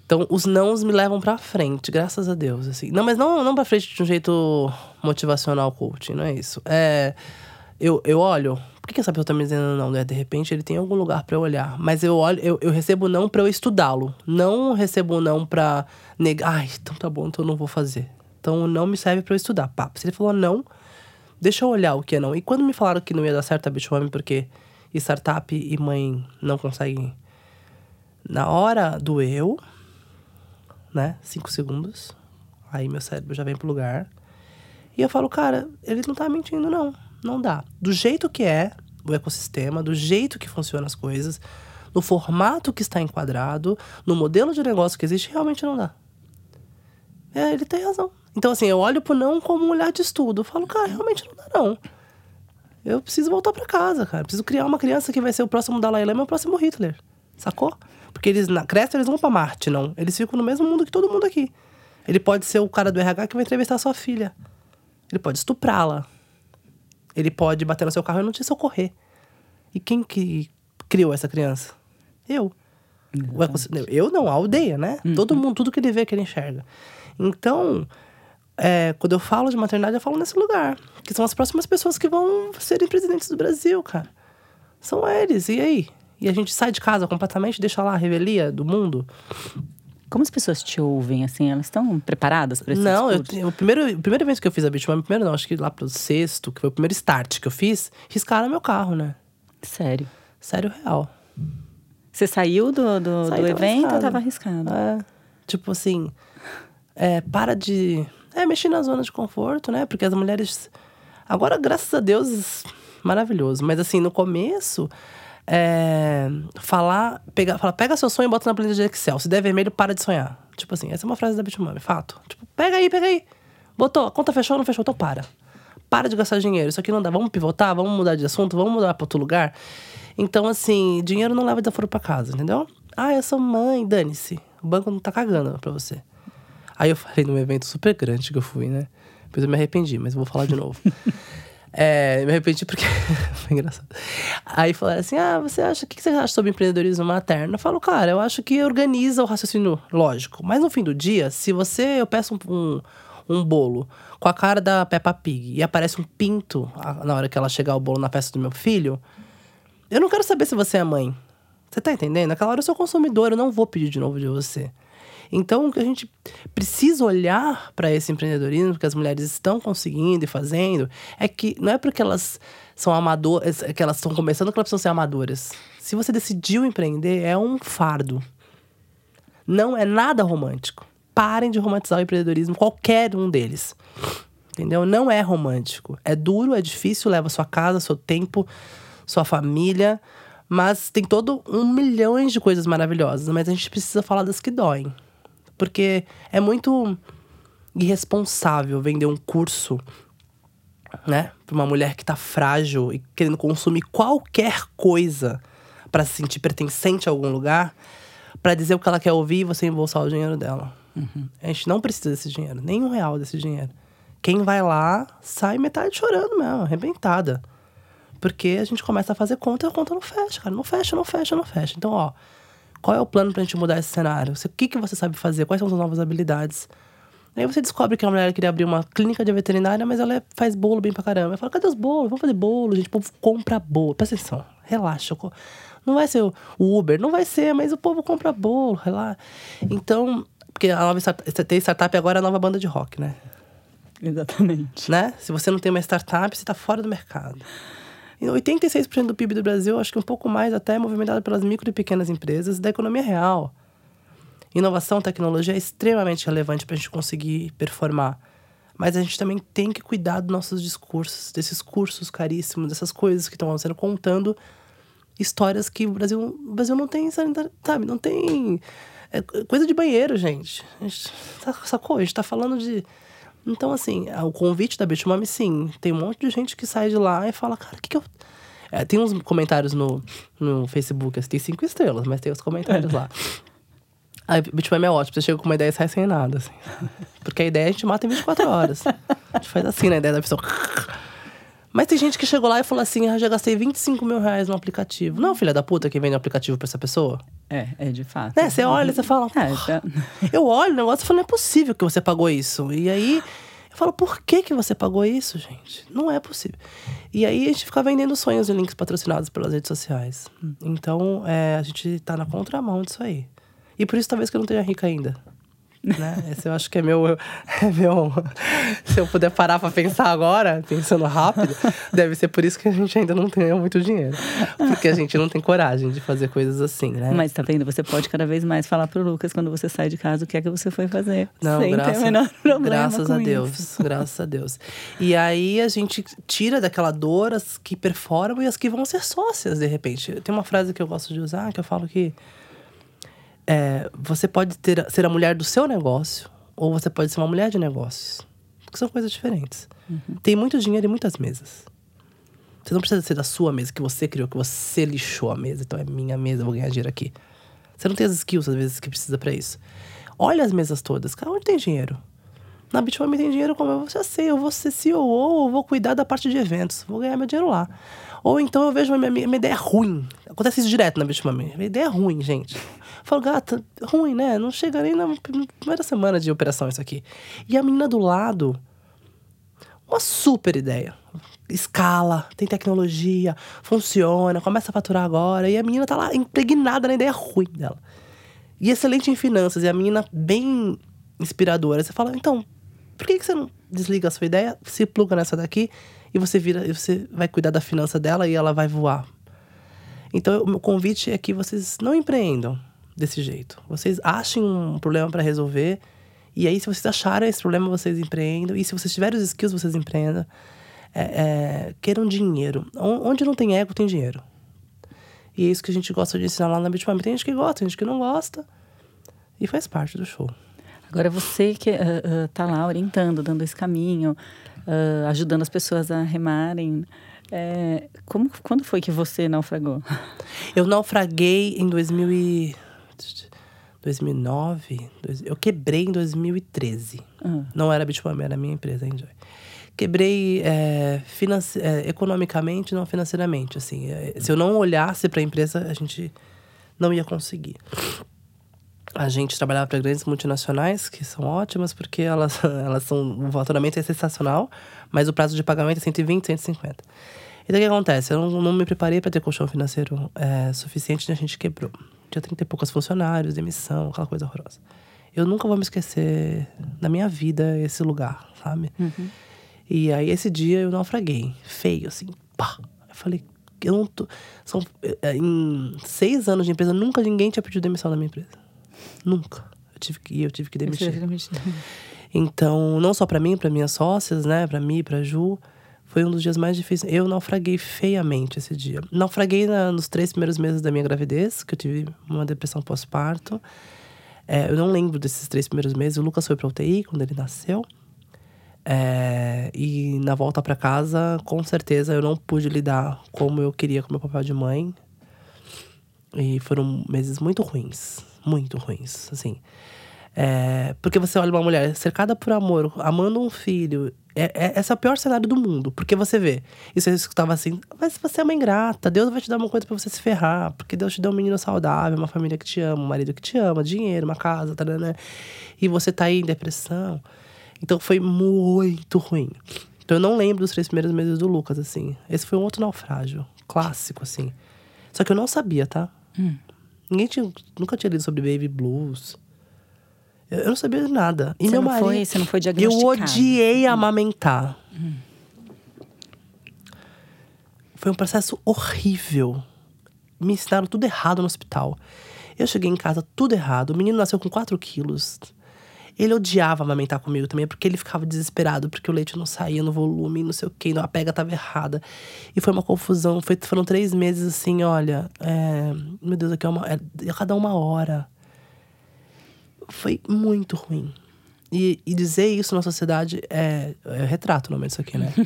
[SPEAKER 1] Então, os nãos me levam pra frente, graças a Deus, assim. Não, mas não, não pra frente de um jeito motivacional coaching, não é isso. É... Eu, eu olho, por que, essa pessoa tá me dizendo não? Né? De repente, ele tem algum lugar para olhar. Mas eu olho, eu, eu recebo não para eu estudá-lo. Não recebo não pra negar. Ai, então tá bom, então eu não vou fazer. Então, não me serve para eu estudar. Pá, se ele falou não, deixa eu olhar o que é não. E quando me falaram que não ia dar certo a Bitwami porque startup e mãe não conseguem... Na hora do eu né? Cinco segundos. Aí meu cérebro já vem pro lugar. E eu falo, cara, ele não tá mentindo, não. Não dá. Do jeito que é o ecossistema, do jeito que funcionam as coisas, no formato que está enquadrado, no modelo de negócio que existe, realmente não dá. É, ele tem razão. Então, assim, eu olho pro não como um olhar de estudo. Eu falo, cara, realmente não dá, não. Eu preciso voltar para casa, cara. preciso criar uma criança que vai ser o próximo Dalai Lama e o próximo Hitler. Sacou? Porque eles na Cresta eles vão para Marte, não. Eles ficam no mesmo mundo que todo mundo aqui. Ele pode ser o cara do RH que vai entrevistar sua filha. Ele pode estuprá-la. Ele pode bater no seu carro e não te socorrer. E quem que criou essa criança? Eu. Eu não, a aldeia, né? Uhum. Todo mundo, tudo que ele vê, que ele enxerga. Então, é, quando eu falo de maternidade, eu falo nesse lugar. Que são as próximas pessoas que vão serem presidentes do Brasil, cara. São eles. E aí? e a gente sai de casa completamente, deixa lá a revelia do mundo.
[SPEAKER 2] Como as pessoas te ouvem, assim? Elas estão preparadas para esse
[SPEAKER 1] Não, eu, o, primeiro, o primeiro evento que eu fiz a Bitmami, primeiro não, acho que lá pro sexto, que foi o primeiro start que eu fiz, riscaram meu carro, né?
[SPEAKER 2] Sério?
[SPEAKER 1] Sério, real.
[SPEAKER 2] Você saiu do, do, do evento ou tava arriscado?
[SPEAKER 1] É, tipo assim, é, para de... É, mexer na zona de conforto, né? Porque as mulheres... Agora, graças a Deus, maravilhoso. Mas assim, no começo é, falar, pegar, falar, pega seu sonho e bota na planilha de Excel. Se der vermelho, para de sonhar. Tipo assim, essa é uma frase da Bitmami, fato. Tipo, pega aí, pega aí. Botou, a conta fechou, não fechou, então para. Para de gastar dinheiro. Isso aqui não dá. Vamos pivotar, vamos mudar de assunto, vamos mudar para outro lugar. Então, assim, dinheiro não leva desaforo para casa, entendeu? Ah, eu sou mãe, dane-se. O banco não tá cagando pra você. Aí eu falei num evento super grande que eu fui, né? Depois eu me arrependi, mas vou falar de novo. É, me arrependi porque foi engraçado. Aí falaram assim: ah, você acha, o que você acha sobre empreendedorismo materno? Eu falo, cara, eu acho que organiza o raciocínio lógico. Mas no fim do dia, se você, eu peço um, um, um bolo com a cara da Peppa Pig e aparece um pinto na hora que ela chegar o bolo na festa do meu filho, eu não quero saber se você é mãe. Você tá entendendo? Naquela hora eu sou consumidor, eu não vou pedir de novo de você. Então, o que a gente precisa olhar para esse empreendedorismo que as mulheres estão conseguindo e fazendo é que não é porque elas são amadoras, é que elas estão começando que elas precisam ser amadoras. Se você decidiu empreender, é um fardo. Não é nada romântico. Parem de romantizar o empreendedorismo, qualquer um deles. Entendeu? Não é romântico. É duro, é difícil, leva sua casa, seu tempo, sua família. Mas tem todo um milhão de coisas maravilhosas. Mas a gente precisa falar das que doem. Porque é muito irresponsável vender um curso, né, pra uma mulher que tá frágil e querendo consumir qualquer coisa para se sentir pertencente a algum lugar, para dizer o que ela quer ouvir e você embolsar o dinheiro dela. Uhum. A gente não precisa desse dinheiro, nem um real desse dinheiro. Quem vai lá sai metade chorando mesmo, arrebentada. Porque a gente começa a fazer conta e a conta não fecha, cara. Não fecha, não fecha, não fecha. Então, ó, qual é o plano pra gente mudar esse cenário? O que, que você sabe fazer? Quais são as novas habilidades? Aí você descobre que a mulher queria abrir uma clínica de veterinária, mas ela faz bolo bem pra caramba. Eu falo, cadê os bolos? Vamos fazer bolo, gente. O povo compra bolo. Presta atenção, relaxa. Não vai ser o Uber, não vai ser, mas o povo compra bolo, relaxa. Então, porque a nova startup, tem startup agora é a nova banda de rock, né?
[SPEAKER 2] Exatamente.
[SPEAKER 1] Né? Se você não tem uma startup, você tá fora do mercado. 86% do PIB do Brasil, acho que um pouco mais até, é movimentado pelas micro e pequenas empresas da economia real. Inovação, tecnologia é extremamente relevante para a gente conseguir performar. Mas a gente também tem que cuidar dos nossos discursos, desses cursos caríssimos, dessas coisas que estão sendo contando histórias que o Brasil, o Brasil não tem, sabe? Não tem. É coisa de banheiro, gente. A gente sacou? A gente tá falando de. Então, assim, o convite da Beach Mami, sim. Tem um monte de gente que sai de lá e fala, cara, o que, que eu. É, tem uns comentários no, no Facebook, assim, tem cinco estrelas, mas tem os comentários lá. A Beach Mami é ótimo, você chega com uma ideia e sai sem nada, assim. Porque a ideia a gente mata em 24 horas. A gente faz assim, né? ideia da pessoa. Mas tem gente que chegou lá e falou assim: ah, já gastei 25 mil reais no aplicativo. Não, filha da puta, que vende o aplicativo pra essa pessoa?
[SPEAKER 2] É, é de fato.
[SPEAKER 1] Né? Você olha e você fala. É, já... Eu olho o negócio e falo: não é possível que você pagou isso. E aí. Eu falo, por que, que você pagou isso, gente? Não é possível. E aí a gente fica vendendo sonhos e links patrocinados pelas redes sociais. Então, é, a gente tá na contramão disso aí. E por isso talvez que eu não tenha rica ainda. Né? Esse eu acho que é meu, é meu. Se eu puder parar para pensar agora, pensando rápido, deve ser por isso que a gente ainda não tem muito dinheiro. Porque a gente não tem coragem de fazer coisas assim, né?
[SPEAKER 2] Mas tá vendo? Você pode cada vez mais falar pro Lucas quando você sai de casa o que é que você foi fazer.
[SPEAKER 1] Não,
[SPEAKER 2] sem
[SPEAKER 1] graças,
[SPEAKER 2] ter o menor problema.
[SPEAKER 1] Graças a Deus.
[SPEAKER 2] Isso.
[SPEAKER 1] Graças a Deus. E aí a gente tira daquela dor as que performam e as que vão ser sócias, de repente. Tem uma frase que eu gosto de usar que eu falo que é, você pode ter, ser a mulher do seu negócio ou você pode ser uma mulher de negócios. Que são coisas diferentes. Uhum. Tem muito dinheiro e muitas mesas. Você não precisa ser da sua mesa, que você criou, que você lixou a mesa. Então é minha mesa, eu vou ganhar dinheiro aqui. Você não tem as skills, às vezes, que precisa para isso. Olha as mesas todas. Cara, onde tem dinheiro? Na Bitcoin tem dinheiro como eu já sei, eu vou ser CEO, eu vou cuidar da parte de eventos, vou ganhar meu dinheiro lá. Ou então eu vejo uma minha, minha ideia ruim. Acontece isso direto na Bitcoin. Minha ideia é ruim, gente. Eu falo, gata, ruim, né? Não chega nem na primeira semana de operação isso aqui. E a menina do lado, uma super ideia. Escala, tem tecnologia, funciona, começa a faturar agora. E a menina tá lá impregnada na ideia ruim dela. E excelente em finanças, e a menina bem inspiradora. Você fala, então, por que, que você não desliga a sua ideia, se pluga nessa daqui e você vira, e você vai cuidar da finança dela e ela vai voar? Então, o meu convite é que vocês não empreendam desse jeito. Vocês achem um problema para resolver. E aí, se vocês acharem esse problema, vocês empreendam. E se vocês tiverem os skills, vocês empreendam. É, é, queiram dinheiro. Onde não tem ego, tem dinheiro. E é isso que a gente gosta de ensinar lá na Bitcoin. Tem gente que gosta, tem gente que não gosta. E faz parte do show.
[SPEAKER 2] Agora, você que uh, uh, tá lá orientando, dando esse caminho, uh, ajudando as pessoas a remarem. É, como, quando foi que você naufragou?
[SPEAKER 1] Eu naufraguei em 2000 e... 2009. Eu quebrei em 2013. Uhum. Não era Bitcoin, era a minha empresa, Enjoy. Quebrei é, é, economicamente, não financeiramente. Assim, é, se eu não olhasse para a empresa, a gente não ia conseguir. A gente trabalhava para grandes multinacionais, que são ótimas, porque elas, elas são. O faturamento é sensacional, mas o prazo de pagamento é 120, 150. Então o que acontece? Eu não, não me preparei para ter colchão financeiro é, suficiente e a gente quebrou tinha 30 e poucos funcionários, demissão, aquela coisa horrorosa. Eu nunca vou me esquecer na minha vida esse lugar, sabe? Uhum. E aí esse dia eu naufraguei, feio, assim, pá. Eu falei, eu não tô. São, é, em seis anos de empresa, nunca ninguém tinha pedido demissão na minha empresa. Nunca. Eu tive que, eu tive que demitir. Então, não só para mim, para minhas sócias, né? Para mim, para Ju. Foi um dos dias mais difíceis. Eu naufraguei feiamente esse dia. Naufraguei na, nos três primeiros meses da minha gravidez, que eu tive uma depressão pós-parto. É, eu não lembro desses três primeiros meses. O Lucas foi para UTI quando ele nasceu. É, e na volta para casa, com certeza, eu não pude lidar como eu queria com meu papel de mãe. E foram meses muito ruins. Muito ruins, assim. É, porque você olha uma mulher cercada por amor, amando um filho é, é, esse é o pior cenário do mundo. Porque você vê, e você escutava assim, mas você é uma ingrata, Deus vai te dar uma coisa para você se ferrar, porque Deus te deu um menino saudável, uma família que te ama, um marido que te ama, dinheiro, uma casa, tá, né? E você tá aí em depressão. Então foi muito ruim. Então eu não lembro dos três primeiros meses do Lucas, assim. Esse foi um outro naufrágio, clássico, assim. Só que eu não sabia, tá? Hum. Ninguém tinha, nunca tinha lido sobre baby blues. Eu não sabia de nada.
[SPEAKER 2] E você meu não marido, foi, você não foi diagnosticado?
[SPEAKER 1] Eu odiei hum. amamentar. Hum. Foi um processo horrível. Me ensinaram tudo errado no hospital. Eu cheguei em casa tudo errado. O menino nasceu com 4 quilos. Ele odiava amamentar comigo também, porque ele ficava desesperado, porque o leite não saía no volume, não sei o quê, a pega tava errada. E foi uma confusão. Foi, foram três meses assim, olha. É, meu Deus, aqui é uma. É, cada uma hora. Foi muito ruim. E, e dizer isso na sociedade é, é retrato o nome disso aqui, né?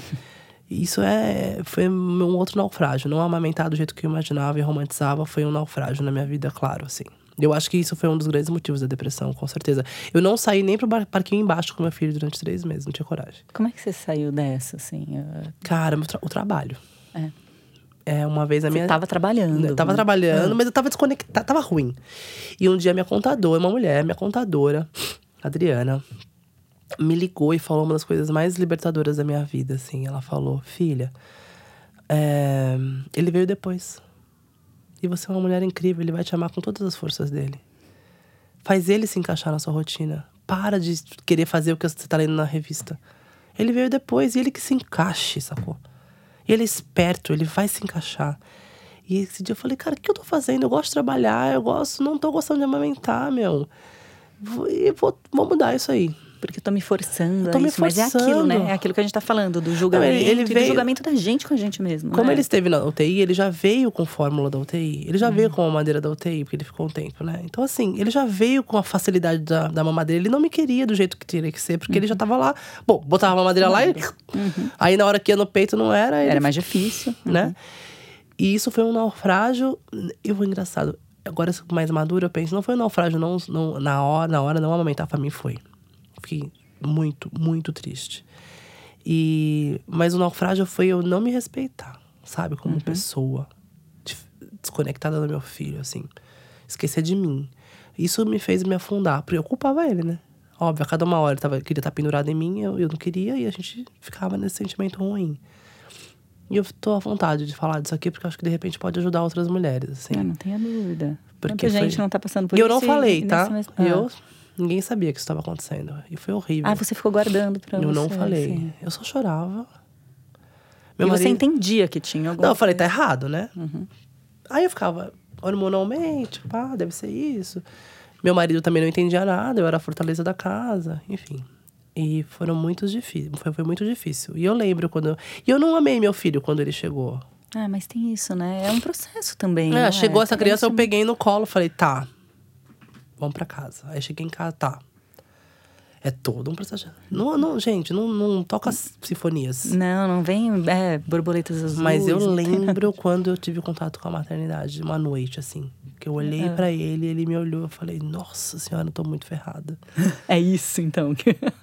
[SPEAKER 1] Isso é foi um outro naufrágio. Não amamentar do jeito que eu imaginava e romantizava foi um naufrágio na minha vida, claro, assim. Eu acho que isso foi um dos grandes motivos da depressão, com certeza. Eu não saí nem pro parquinho embaixo com meu filho durante três meses, não tinha coragem.
[SPEAKER 2] Como é que você saiu dessa, assim?
[SPEAKER 1] Cara, tra o trabalho. É. É, uma vez a minha.
[SPEAKER 2] Você tava trabalhando.
[SPEAKER 1] Eu tava né? trabalhando, ah. mas eu tava desconectada, tava ruim. E um dia minha contadora, uma mulher, minha contadora, Adriana, me ligou e falou uma das coisas mais libertadoras da minha vida, assim. Ela falou: Filha, é... ele veio depois. E você é uma mulher incrível, ele vai te amar com todas as forças dele. Faz ele se encaixar na sua rotina. Para de querer fazer o que você tá lendo na revista. Ele veio depois e ele que se encaixe, sacou? E ele é esperto, ele vai se encaixar. E esse dia eu falei, cara, o que eu tô fazendo? Eu gosto de trabalhar, eu gosto, não tô gostando de amamentar, meu. E vou, vou mudar isso aí
[SPEAKER 2] porque eu tô me forçando tô me isso. Forçando. Mas é aquilo, né? É aquilo que a gente tá falando, do julgamento Não, ele, ele veio... do julgamento da gente com a gente mesmo.
[SPEAKER 1] Como né? ele esteve na UTI, ele já veio com fórmula da UTI. Ele já veio com a madeira da UTI, porque ele ficou um tempo, né? Então, assim, ele já veio com a facilidade da, da mamadeira. Ele não me queria do jeito que teria que ser, porque uhum. ele já tava lá. Bom, botava a mamadeira lá e. Uhum. Aí na hora que ia no peito não era.
[SPEAKER 2] Ele... Era mais difícil.
[SPEAKER 1] Né? Uhum. E isso foi um naufrágio. Eu vou engraçado. Agora, mais maduro, eu penso, não foi um naufrágio, não, não, na hora, na hora não amamentar pra mim foi. Fiquei muito, muito triste. E mas o naufrágio foi eu não me respeitar, sabe, como uhum. pessoa, desconectada do meu filho, assim, esquecer de mim. Isso me fez me afundar, porque eu culpava ele, né? Óbvio, a cada uma hora ele tava, queria estar pendurado em mim, eu, eu não queria, e a gente ficava nesse sentimento ruim. E eu tô à vontade de falar disso aqui, porque eu acho que de repente pode ajudar outras mulheres, assim.
[SPEAKER 2] Ah, não tenha dúvida. Porque Muita gente não tá passando por
[SPEAKER 1] e
[SPEAKER 2] isso.
[SPEAKER 1] E eu não falei, tá? Mesmo... Ah. Eu Ninguém sabia que isso estava acontecendo. E foi horrível.
[SPEAKER 2] Ah, você ficou guardando pra
[SPEAKER 1] eu
[SPEAKER 2] você.
[SPEAKER 1] Eu não falei. Assim. Eu só chorava.
[SPEAKER 2] Meu e marido... você entendia que tinha alguma
[SPEAKER 1] Não, eu falei, tá errado, né? Uhum. Aí eu ficava hormonalmente, pá, deve ser isso. Meu marido também não entendia nada, eu era a fortaleza da casa, enfim. E foram muito difíceis, foi, foi muito difícil. E eu lembro quando. Eu... E eu não amei meu filho quando ele chegou.
[SPEAKER 2] Ah, mas tem isso, né? É um processo também.
[SPEAKER 1] É, chegou é? essa criança, eu peguei no colo, falei, tá, vamos para casa. Aí cheguei em casa, tá. É todo um processo. Não, não, gente, não, não toca sinfonias.
[SPEAKER 2] Não, não vem é, borboletas azuis.
[SPEAKER 1] Mas eu lembro quando eu tive contato com a maternidade, uma noite, assim. Que eu olhei é. para ele, ele me olhou, eu falei, nossa senhora, eu tô muito ferrada.
[SPEAKER 2] É isso, então.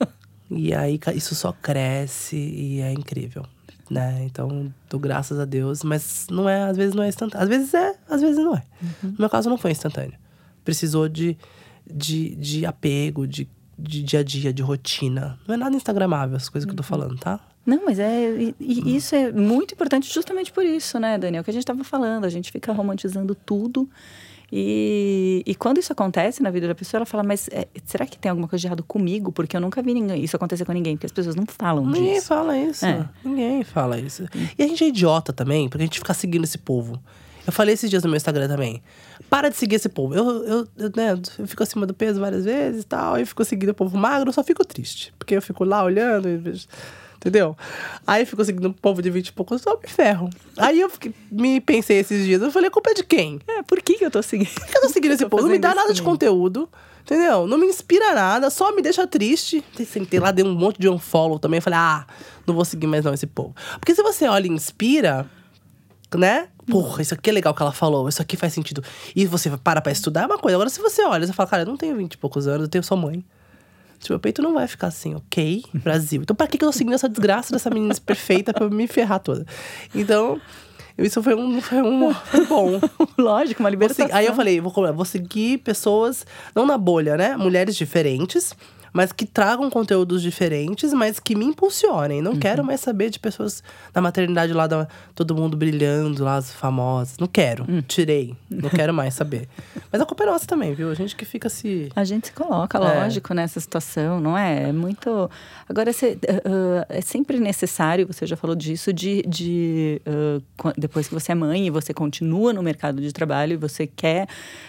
[SPEAKER 1] e aí, isso só cresce e é incrível. Né? Então, dou graças a Deus. Mas não é, às vezes não é instantâneo. Às vezes é, às vezes não é. Uhum. No meu caso, não foi instantâneo precisou de, de, de apego, de, de dia a dia, de rotina. Não é nada instagramável as coisas que eu tô uhum. falando, tá?
[SPEAKER 2] Não, mas é. E, e isso é muito importante justamente por isso, né, Daniel? Que a gente estava falando, a gente fica romantizando tudo. E, e quando isso acontece na vida da pessoa, ela fala, mas é, será que tem alguma coisa de errado comigo? Porque eu nunca vi ninguém, isso acontecer com ninguém, porque as pessoas não falam
[SPEAKER 1] ninguém
[SPEAKER 2] disso.
[SPEAKER 1] Ninguém fala isso. É. Ninguém fala isso. E a gente é idiota também, porque a gente fica seguindo esse povo. Eu falei esses dias no meu Instagram também. Para de seguir esse povo. Eu, eu, eu, né, eu fico acima do peso várias vezes e tal. E fico seguindo o povo magro, eu só fico triste. Porque eu fico lá olhando e vejo. Entendeu? Aí fico seguindo o povo de 20 e poucos, só me ferro. Aí eu fiquei, me pensei esses dias, eu falei, a culpa é de quem?
[SPEAKER 2] É, por que, que eu tô seguindo?
[SPEAKER 1] Por que eu tô seguindo esse povo? Não me dá nada de conteúdo. Entendeu? Não me inspira nada, só me deixa triste. Sentei lá, dei um monte de unfollow também. Falei, ah, não vou seguir mais não esse povo. Porque se você olha e inspira, né? Porra, isso aqui é legal que ela falou, isso aqui faz sentido. E você para pra estudar é uma coisa. Agora, se você olha, você fala, cara, eu não tenho 20 e poucos anos, eu tenho sua mãe. Tipo, meu peito não vai ficar assim, ok? Brasil. Então, pra que eu tô seguindo essa desgraça dessa menina perfeita pra me ferrar toda? Então, isso foi um, foi um foi bom.
[SPEAKER 2] Lógico, uma libertação.
[SPEAKER 1] Aí eu falei, vou, vou seguir pessoas, não na bolha, né? Mulheres diferentes mas que tragam conteúdos diferentes, mas que me impulsionem. Não uhum. quero mais saber de pessoas da maternidade lá, da, todo mundo brilhando lá, as famosas. Não quero. Uhum. Tirei. Não quero mais saber. Mas a culpa é nossa também, viu? A gente que fica se.
[SPEAKER 2] A gente se coloca, é. lógico, nessa situação, não é? É muito. Agora, uh, é sempre necessário, você já falou disso, de. de uh, depois que você é mãe e você continua no mercado de trabalho e você quer.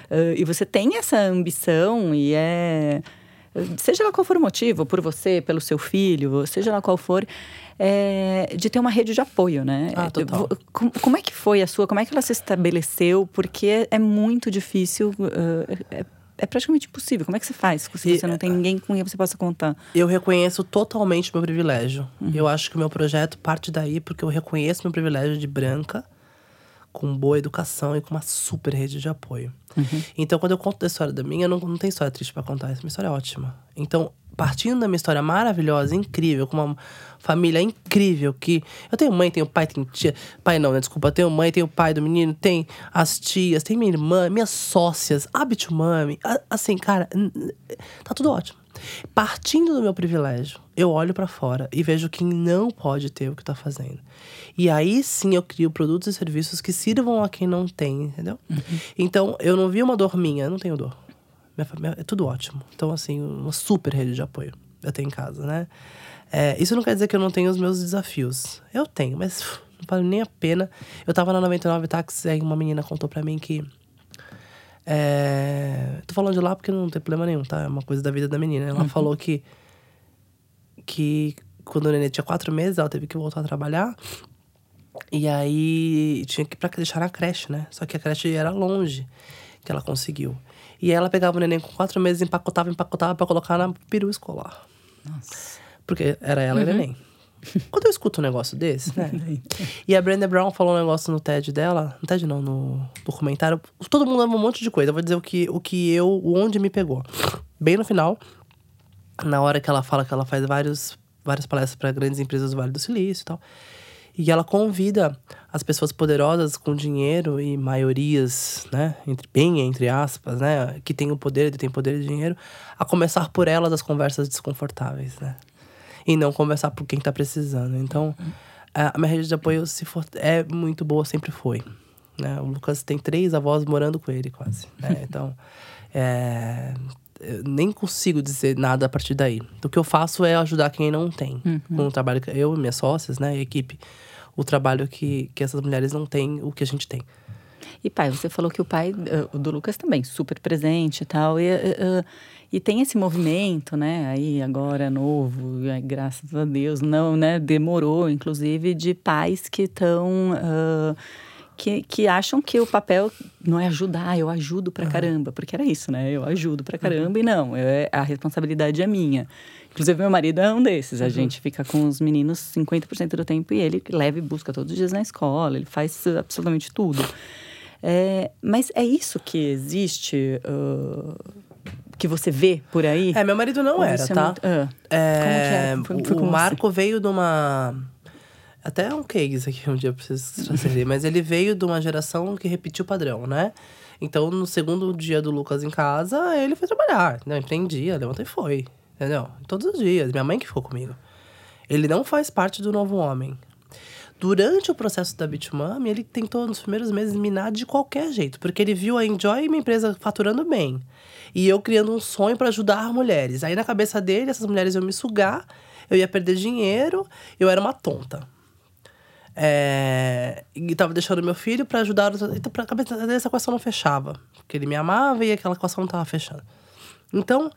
[SPEAKER 2] Uh, e você tem essa ambição e é seja lá qual for o motivo, por você, pelo seu filho, seja lá qual for, é, de ter uma rede de apoio, né?
[SPEAKER 1] Ah, total.
[SPEAKER 2] Como, é que foi a sua? Como é que ela se estabeleceu? Porque é muito difícil. Uh, é, é praticamente impossível. Como é que você faz se você não tem ninguém com quem você possa contar?
[SPEAKER 1] Eu reconheço totalmente meu privilégio. Uhum. Eu acho que o meu projeto parte daí porque eu reconheço meu privilégio de branca, com boa educação e com uma super rede de apoio. Uhum. Então, quando eu conto a história da minha, eu não, não tenho história triste para contar. Essa minha história é ótima. Então, partindo da minha história maravilhosa, incrível, com uma família incrível, que eu tenho mãe, tenho pai, tenho tia, pai não, né, desculpa, tenho mãe, tenho pai do menino, tem as tias, tem minha irmã, minhas sócias, a Bitumami, assim, cara, tá tudo ótimo. Partindo do meu privilégio, eu olho para fora e vejo quem não pode ter o que tá fazendo. E aí sim eu crio produtos e serviços que sirvam a quem não tem, entendeu? Uhum. Então, eu não vi uma dor minha, eu não tenho dor. Minha família, é tudo ótimo. Então, assim, uma super rede de apoio eu tenho em casa, né? É, isso não quer dizer que eu não tenho os meus desafios. Eu tenho, mas não vale nem a pena. Eu tava na 99 Táxi, aí uma menina contou pra mim que. É, tô falando de lá porque não tem problema nenhum, tá? É uma coisa da vida da menina. Ela uhum. falou que. Que quando o nenê tinha quatro meses, ela teve que voltar a trabalhar. E aí tinha que ir pra deixar na creche, né? Só que a creche era longe que ela conseguiu. E ela pegava o neném com quatro meses, empacotava, empacotava para colocar na peru escolar. Nossa. Porque era ela uhum. e o neném. Quando eu escuto um negócio desse, né? e a Brenda Brown falou um negócio no TED dela, no TED não, no documentário. Todo mundo ama um monte de coisa. Eu vou dizer o que, o que eu, onde me pegou. Bem no final, na hora que ela fala que ela faz vários, várias palestras para grandes empresas do Vale do Silício e tal. E ela convida as pessoas poderosas com dinheiro e maiorias, né, entre bem entre aspas, né, que têm o poder, têm poder de dinheiro, a começar por elas as conversas desconfortáveis, né? E não conversar por quem está precisando. Então, a minha rede de apoio se for, é muito boa, sempre foi. Né? O Lucas tem três avós morando com ele, quase. Né? Então, é, eu nem consigo dizer nada a partir daí. O que eu faço é ajudar quem não tem. Uhum. Com o trabalho que eu e minhas sócias, né, a equipe, o trabalho que, que essas mulheres não têm, o que a gente tem.
[SPEAKER 2] E pai, você falou que o pai o do Lucas também, super presente e tal. E, uh, e tem esse movimento, né? Aí agora novo, graças a Deus, não, né? Demorou, inclusive, de pais que estão. Uh, que, que acham que o papel não é ajudar, eu ajudo pra caramba, porque era isso, né? Eu ajudo pra caramba uhum. e não, eu, é, a responsabilidade é minha. Inclusive, meu marido é um desses. A uhum. gente fica com os meninos 50% do tempo e ele leva e busca todos os dias na escola, ele faz absolutamente tudo. É, mas é isso que existe, uh, que você vê por aí?
[SPEAKER 1] É, meu marido não era, é tá? Muito, uh, é, Como que é? Foi, foi o Marco você? veio de uma até um case aqui um dia eu preciso trazer, mas ele veio de uma geração que repetiu o padrão, né? Então, no segundo dia do Lucas em casa, ele foi trabalhar, né? Empreendia, levantou e foi, entendeu? Todos os dias. Minha mãe que ficou comigo. Ele não faz parte do novo homem. Durante o processo da Bitmami, ele tentou nos primeiros meses minar de qualquer jeito, porque ele viu a Enjoy, minha empresa, faturando bem. E eu criando um sonho para ajudar mulheres. Aí na cabeça dele, essas mulheres iam me sugar, eu ia perder dinheiro, eu era uma tonta. É, e tava deixando meu filho para ajudar. Então, pra cabeça dele, essa equação não fechava. Porque ele me amava e aquela equação não tava fechando. Então,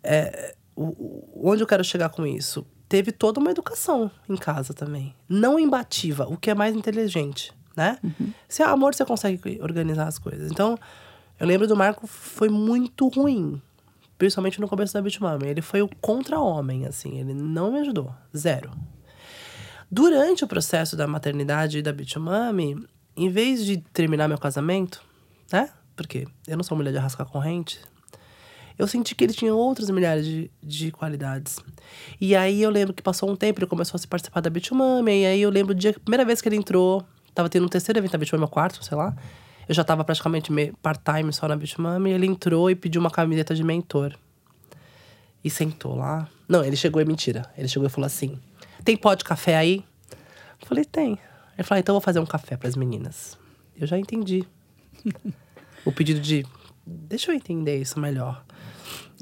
[SPEAKER 1] é, o, onde eu quero chegar com isso? Teve toda uma educação em casa também. Não imbativa, o que é mais inteligente, né? Uhum. Se é amor, você consegue organizar as coisas. Então, eu lembro do Marco, foi muito ruim. Principalmente no começo da Bitmami. Ele foi o contra-homem, assim. Ele não me ajudou. Zero. Durante o processo da maternidade e da Bitumami, em vez de terminar meu casamento, né? Porque eu não sou mulher de arrascar corrente. Eu senti que ele tinha outras milhares de, de qualidades. E aí eu lembro que passou um tempo, ele começou a se participar da Bitumami. E aí eu lembro do dia, primeira vez que ele entrou, tava tendo um terceiro evento da Bitumami, meu quarto, sei lá. Eu já tava praticamente part-time só na Bitumami. Ele entrou e pediu uma camiseta de mentor. E sentou lá. Não, ele chegou, é mentira. Ele chegou e falou assim: tem pó de café aí? Eu falei, tem. Ele falou, então eu vou fazer um café para as meninas. Eu já entendi. o pedido de, deixa eu entender isso melhor.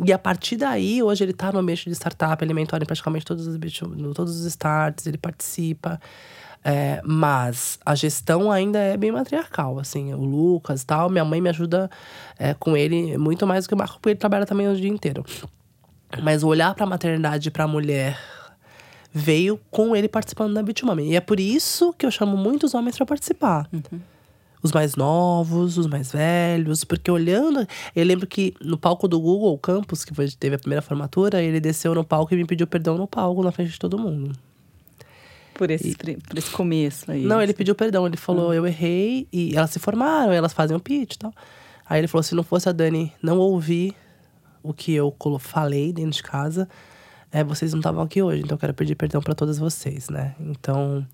[SPEAKER 1] E a partir daí, hoje ele tá no ambiente de startup, ele mentora em praticamente todos os, todos os starts, ele participa. É, mas a gestão ainda é bem matriarcal, assim. O Lucas tal, minha mãe me ajuda é, com ele muito mais do que o Marco, porque ele trabalha também o dia inteiro. Mas olhar para a maternidade para a mulher veio com ele participando da Bitumami. E é por isso que eu chamo muitos homens para participar.
[SPEAKER 2] Uhum.
[SPEAKER 1] Os mais novos, os mais velhos, porque olhando. Eu lembro que no palco do Google Campus, que foi, teve a primeira formatura, ele desceu no palco e me pediu perdão no palco, na frente de todo mundo.
[SPEAKER 2] Por esse, por esse começo aí.
[SPEAKER 1] Não, ele pediu perdão. Ele falou: eu errei. E elas se formaram, elas fazem o pitch e tal. Aí ele falou: se não fosse a Dani não ouvir o que eu falei dentro de casa, é, vocês não estavam aqui hoje. Então eu quero pedir perdão para todas vocês, né? Então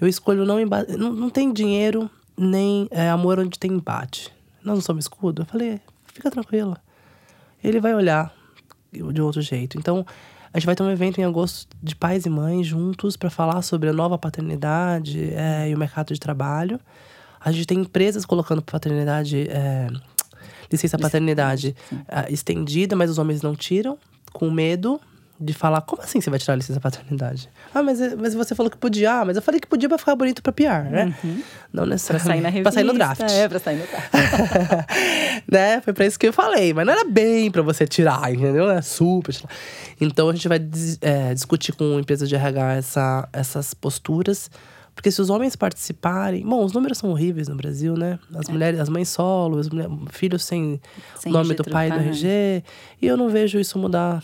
[SPEAKER 1] eu escolho não. Não, não tem dinheiro nem é, amor onde tem embate. Nós não somos escudo. Eu falei: fica tranquila. Ele vai olhar de outro jeito. Então. A gente vai ter um evento em agosto de pais e mães juntos para falar sobre a nova paternidade é, e o mercado de trabalho. A gente tem empresas colocando paternidade, é, licença paternidade é, estendida, mas os homens não tiram, com medo de falar: como assim você vai tirar a licença paternidade? Ah, mas, mas você falou que podia. Ah, mas eu falei que podia pra ficar bonito pra piar, né?
[SPEAKER 2] Uhum.
[SPEAKER 1] Não necessariamente.
[SPEAKER 2] Pra sair na revista.
[SPEAKER 1] pra sair no draft.
[SPEAKER 2] É, pra sair no draft.
[SPEAKER 1] né? Foi pra isso que eu falei. Mas não era bem pra você tirar, entendeu? É super. Então a gente vai é, discutir com a empresa de RH essa, essas posturas. Porque se os homens participarem. Bom, os números são horríveis no Brasil, né? As é. mulheres, as mães solo, os filhos sem, sem nome do pai do RG. E eu não vejo isso mudar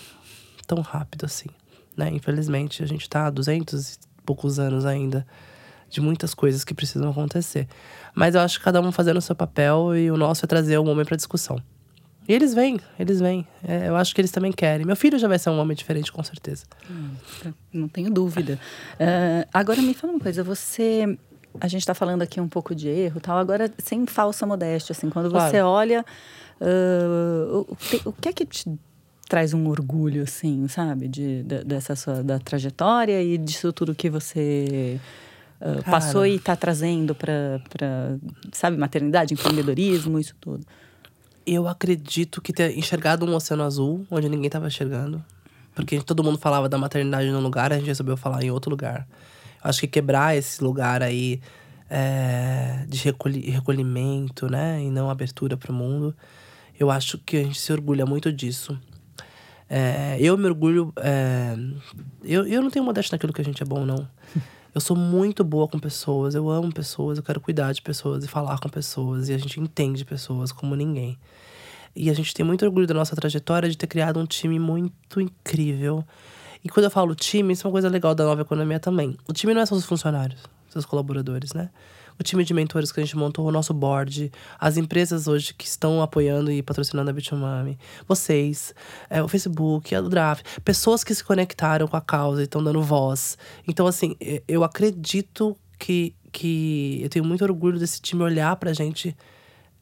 [SPEAKER 1] tão rápido assim. Né? Infelizmente, a gente está há 200 e poucos anos ainda de muitas coisas que precisam acontecer. Mas eu acho que cada um fazendo o seu papel e o nosso é trazer um homem para discussão. E eles vêm, eles vêm. É, eu acho que eles também querem. Meu filho já vai ser um homem diferente, com certeza.
[SPEAKER 2] Hum, não tenho dúvida. Uh, agora me fala uma coisa, você. A gente está falando aqui um pouco de erro tal, agora sem falsa modéstia, assim, quando você claro. olha. Uh, o, o, que é que te traz um orgulho, assim, sabe? De, de, dessa sua da trajetória e disso tudo que você uh, passou e está trazendo para, sabe, maternidade, empreendedorismo, isso tudo.
[SPEAKER 1] Eu acredito que ter enxergado um oceano azul, onde ninguém estava enxergando. Porque todo mundo falava da maternidade num lugar, a gente resolveu falar em outro lugar. Eu acho que quebrar esse lugar aí é, de recolhi recolhimento, né? E não abertura para o mundo. Eu acho que a gente se orgulha muito disso. É, eu me orgulho. É, eu, eu não tenho modéstia naquilo que a gente é bom, não. Eu sou muito boa com pessoas, eu amo pessoas, eu quero cuidar de pessoas e falar com pessoas. E a gente entende pessoas como ninguém. E a gente tem muito orgulho da nossa trajetória de ter criado um time muito incrível. E quando eu falo time, isso é uma coisa legal da nova economia também. O time não é só os funcionários, seus colaboradores, né? O time de mentores que a gente montou, o nosso board, as empresas hoje que estão apoiando e patrocinando a Bitumami, vocês, é, o Facebook, a Draft, pessoas que se conectaram com a causa e estão dando voz. Então, assim, eu acredito que, que eu tenho muito orgulho desse time olhar pra gente.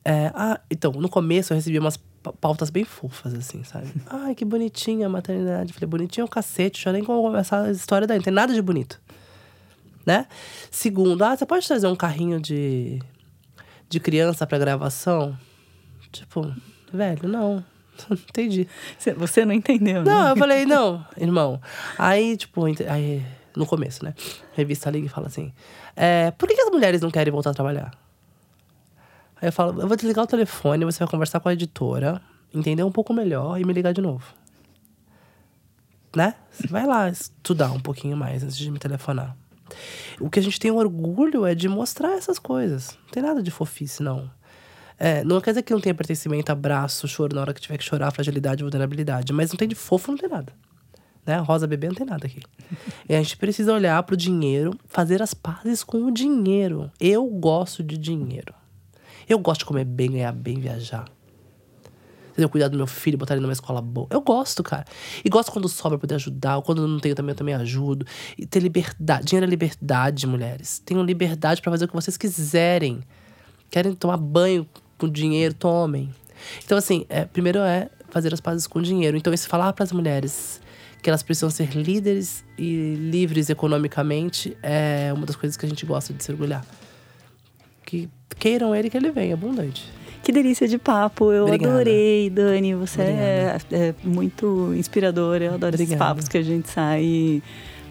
[SPEAKER 1] É, ah, então, no começo eu recebi umas pautas bem fofas, assim, sabe? Ai, que bonitinha a maternidade. Falei, bonitinha é o cacete, já nem começar a história daí, não tem nada de bonito né? Segundo, ah, você pode trazer um carrinho de, de criança para gravação? Tipo, velho, não. Entendi.
[SPEAKER 2] Você não entendeu,
[SPEAKER 1] né? Não, eu falei, não, irmão. Aí, tipo, aí, no começo, né? A revista liga e fala assim: é, por que, que as mulheres não querem voltar a trabalhar? Aí eu falo, eu vou desligar o telefone, você vai conversar com a editora, entender um pouco melhor e me ligar de novo. Né? Você vai lá estudar um pouquinho mais antes de me telefonar. O que a gente tem orgulho é de mostrar essas coisas. Não tem nada de fofice, não. É, não quer dizer que não tenha pertencimento, abraço, choro na hora que tiver que chorar, fragilidade, vulnerabilidade. Mas não tem de fofo, não tem nada. Né? Rosa bebê não tem nada aqui. e a gente precisa olhar pro dinheiro, fazer as pazes com o dinheiro. Eu gosto de dinheiro. Eu gosto de comer bem, ganhar bem, viajar entendeu? Cuidar do meu filho, botar ele numa escola boa. Eu gosto, cara. E gosto quando sobra poder ajudar, ou quando não tenho também, eu também ajudo. E ter liberdade. Dinheiro é liberdade, mulheres. Tenham liberdade para fazer o que vocês quiserem. Querem tomar banho com dinheiro, tomem. Então, assim, é, primeiro é fazer as pazes com dinheiro. Então, esse falar para as mulheres que elas precisam ser líderes e livres economicamente é uma das coisas que a gente gosta de se orgulhar. Que queiram ele que ele venha abundante.
[SPEAKER 2] Que delícia de papo. Eu Obrigada. adorei, Dani. Você é, é, muito inspiradora. Eu adoro Obrigada. esses papos que a gente sai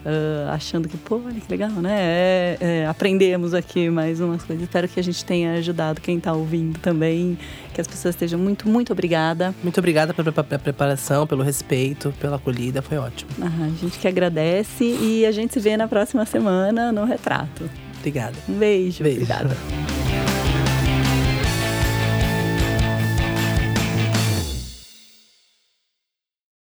[SPEAKER 2] uh, achando que, pô, olha que legal, né? É, é, aprendemos aqui mais umas coisas. Espero que a gente tenha ajudado quem está ouvindo também, que as pessoas estejam muito, muito obrigada.
[SPEAKER 1] Muito obrigada pela, pela preparação, pelo respeito, pela acolhida, foi ótimo.
[SPEAKER 2] Ah, a gente que agradece e a gente se vê na próxima semana no Retrato.
[SPEAKER 1] Obrigada.
[SPEAKER 2] Um beijo.
[SPEAKER 1] Beijo.
[SPEAKER 2] Obrigada.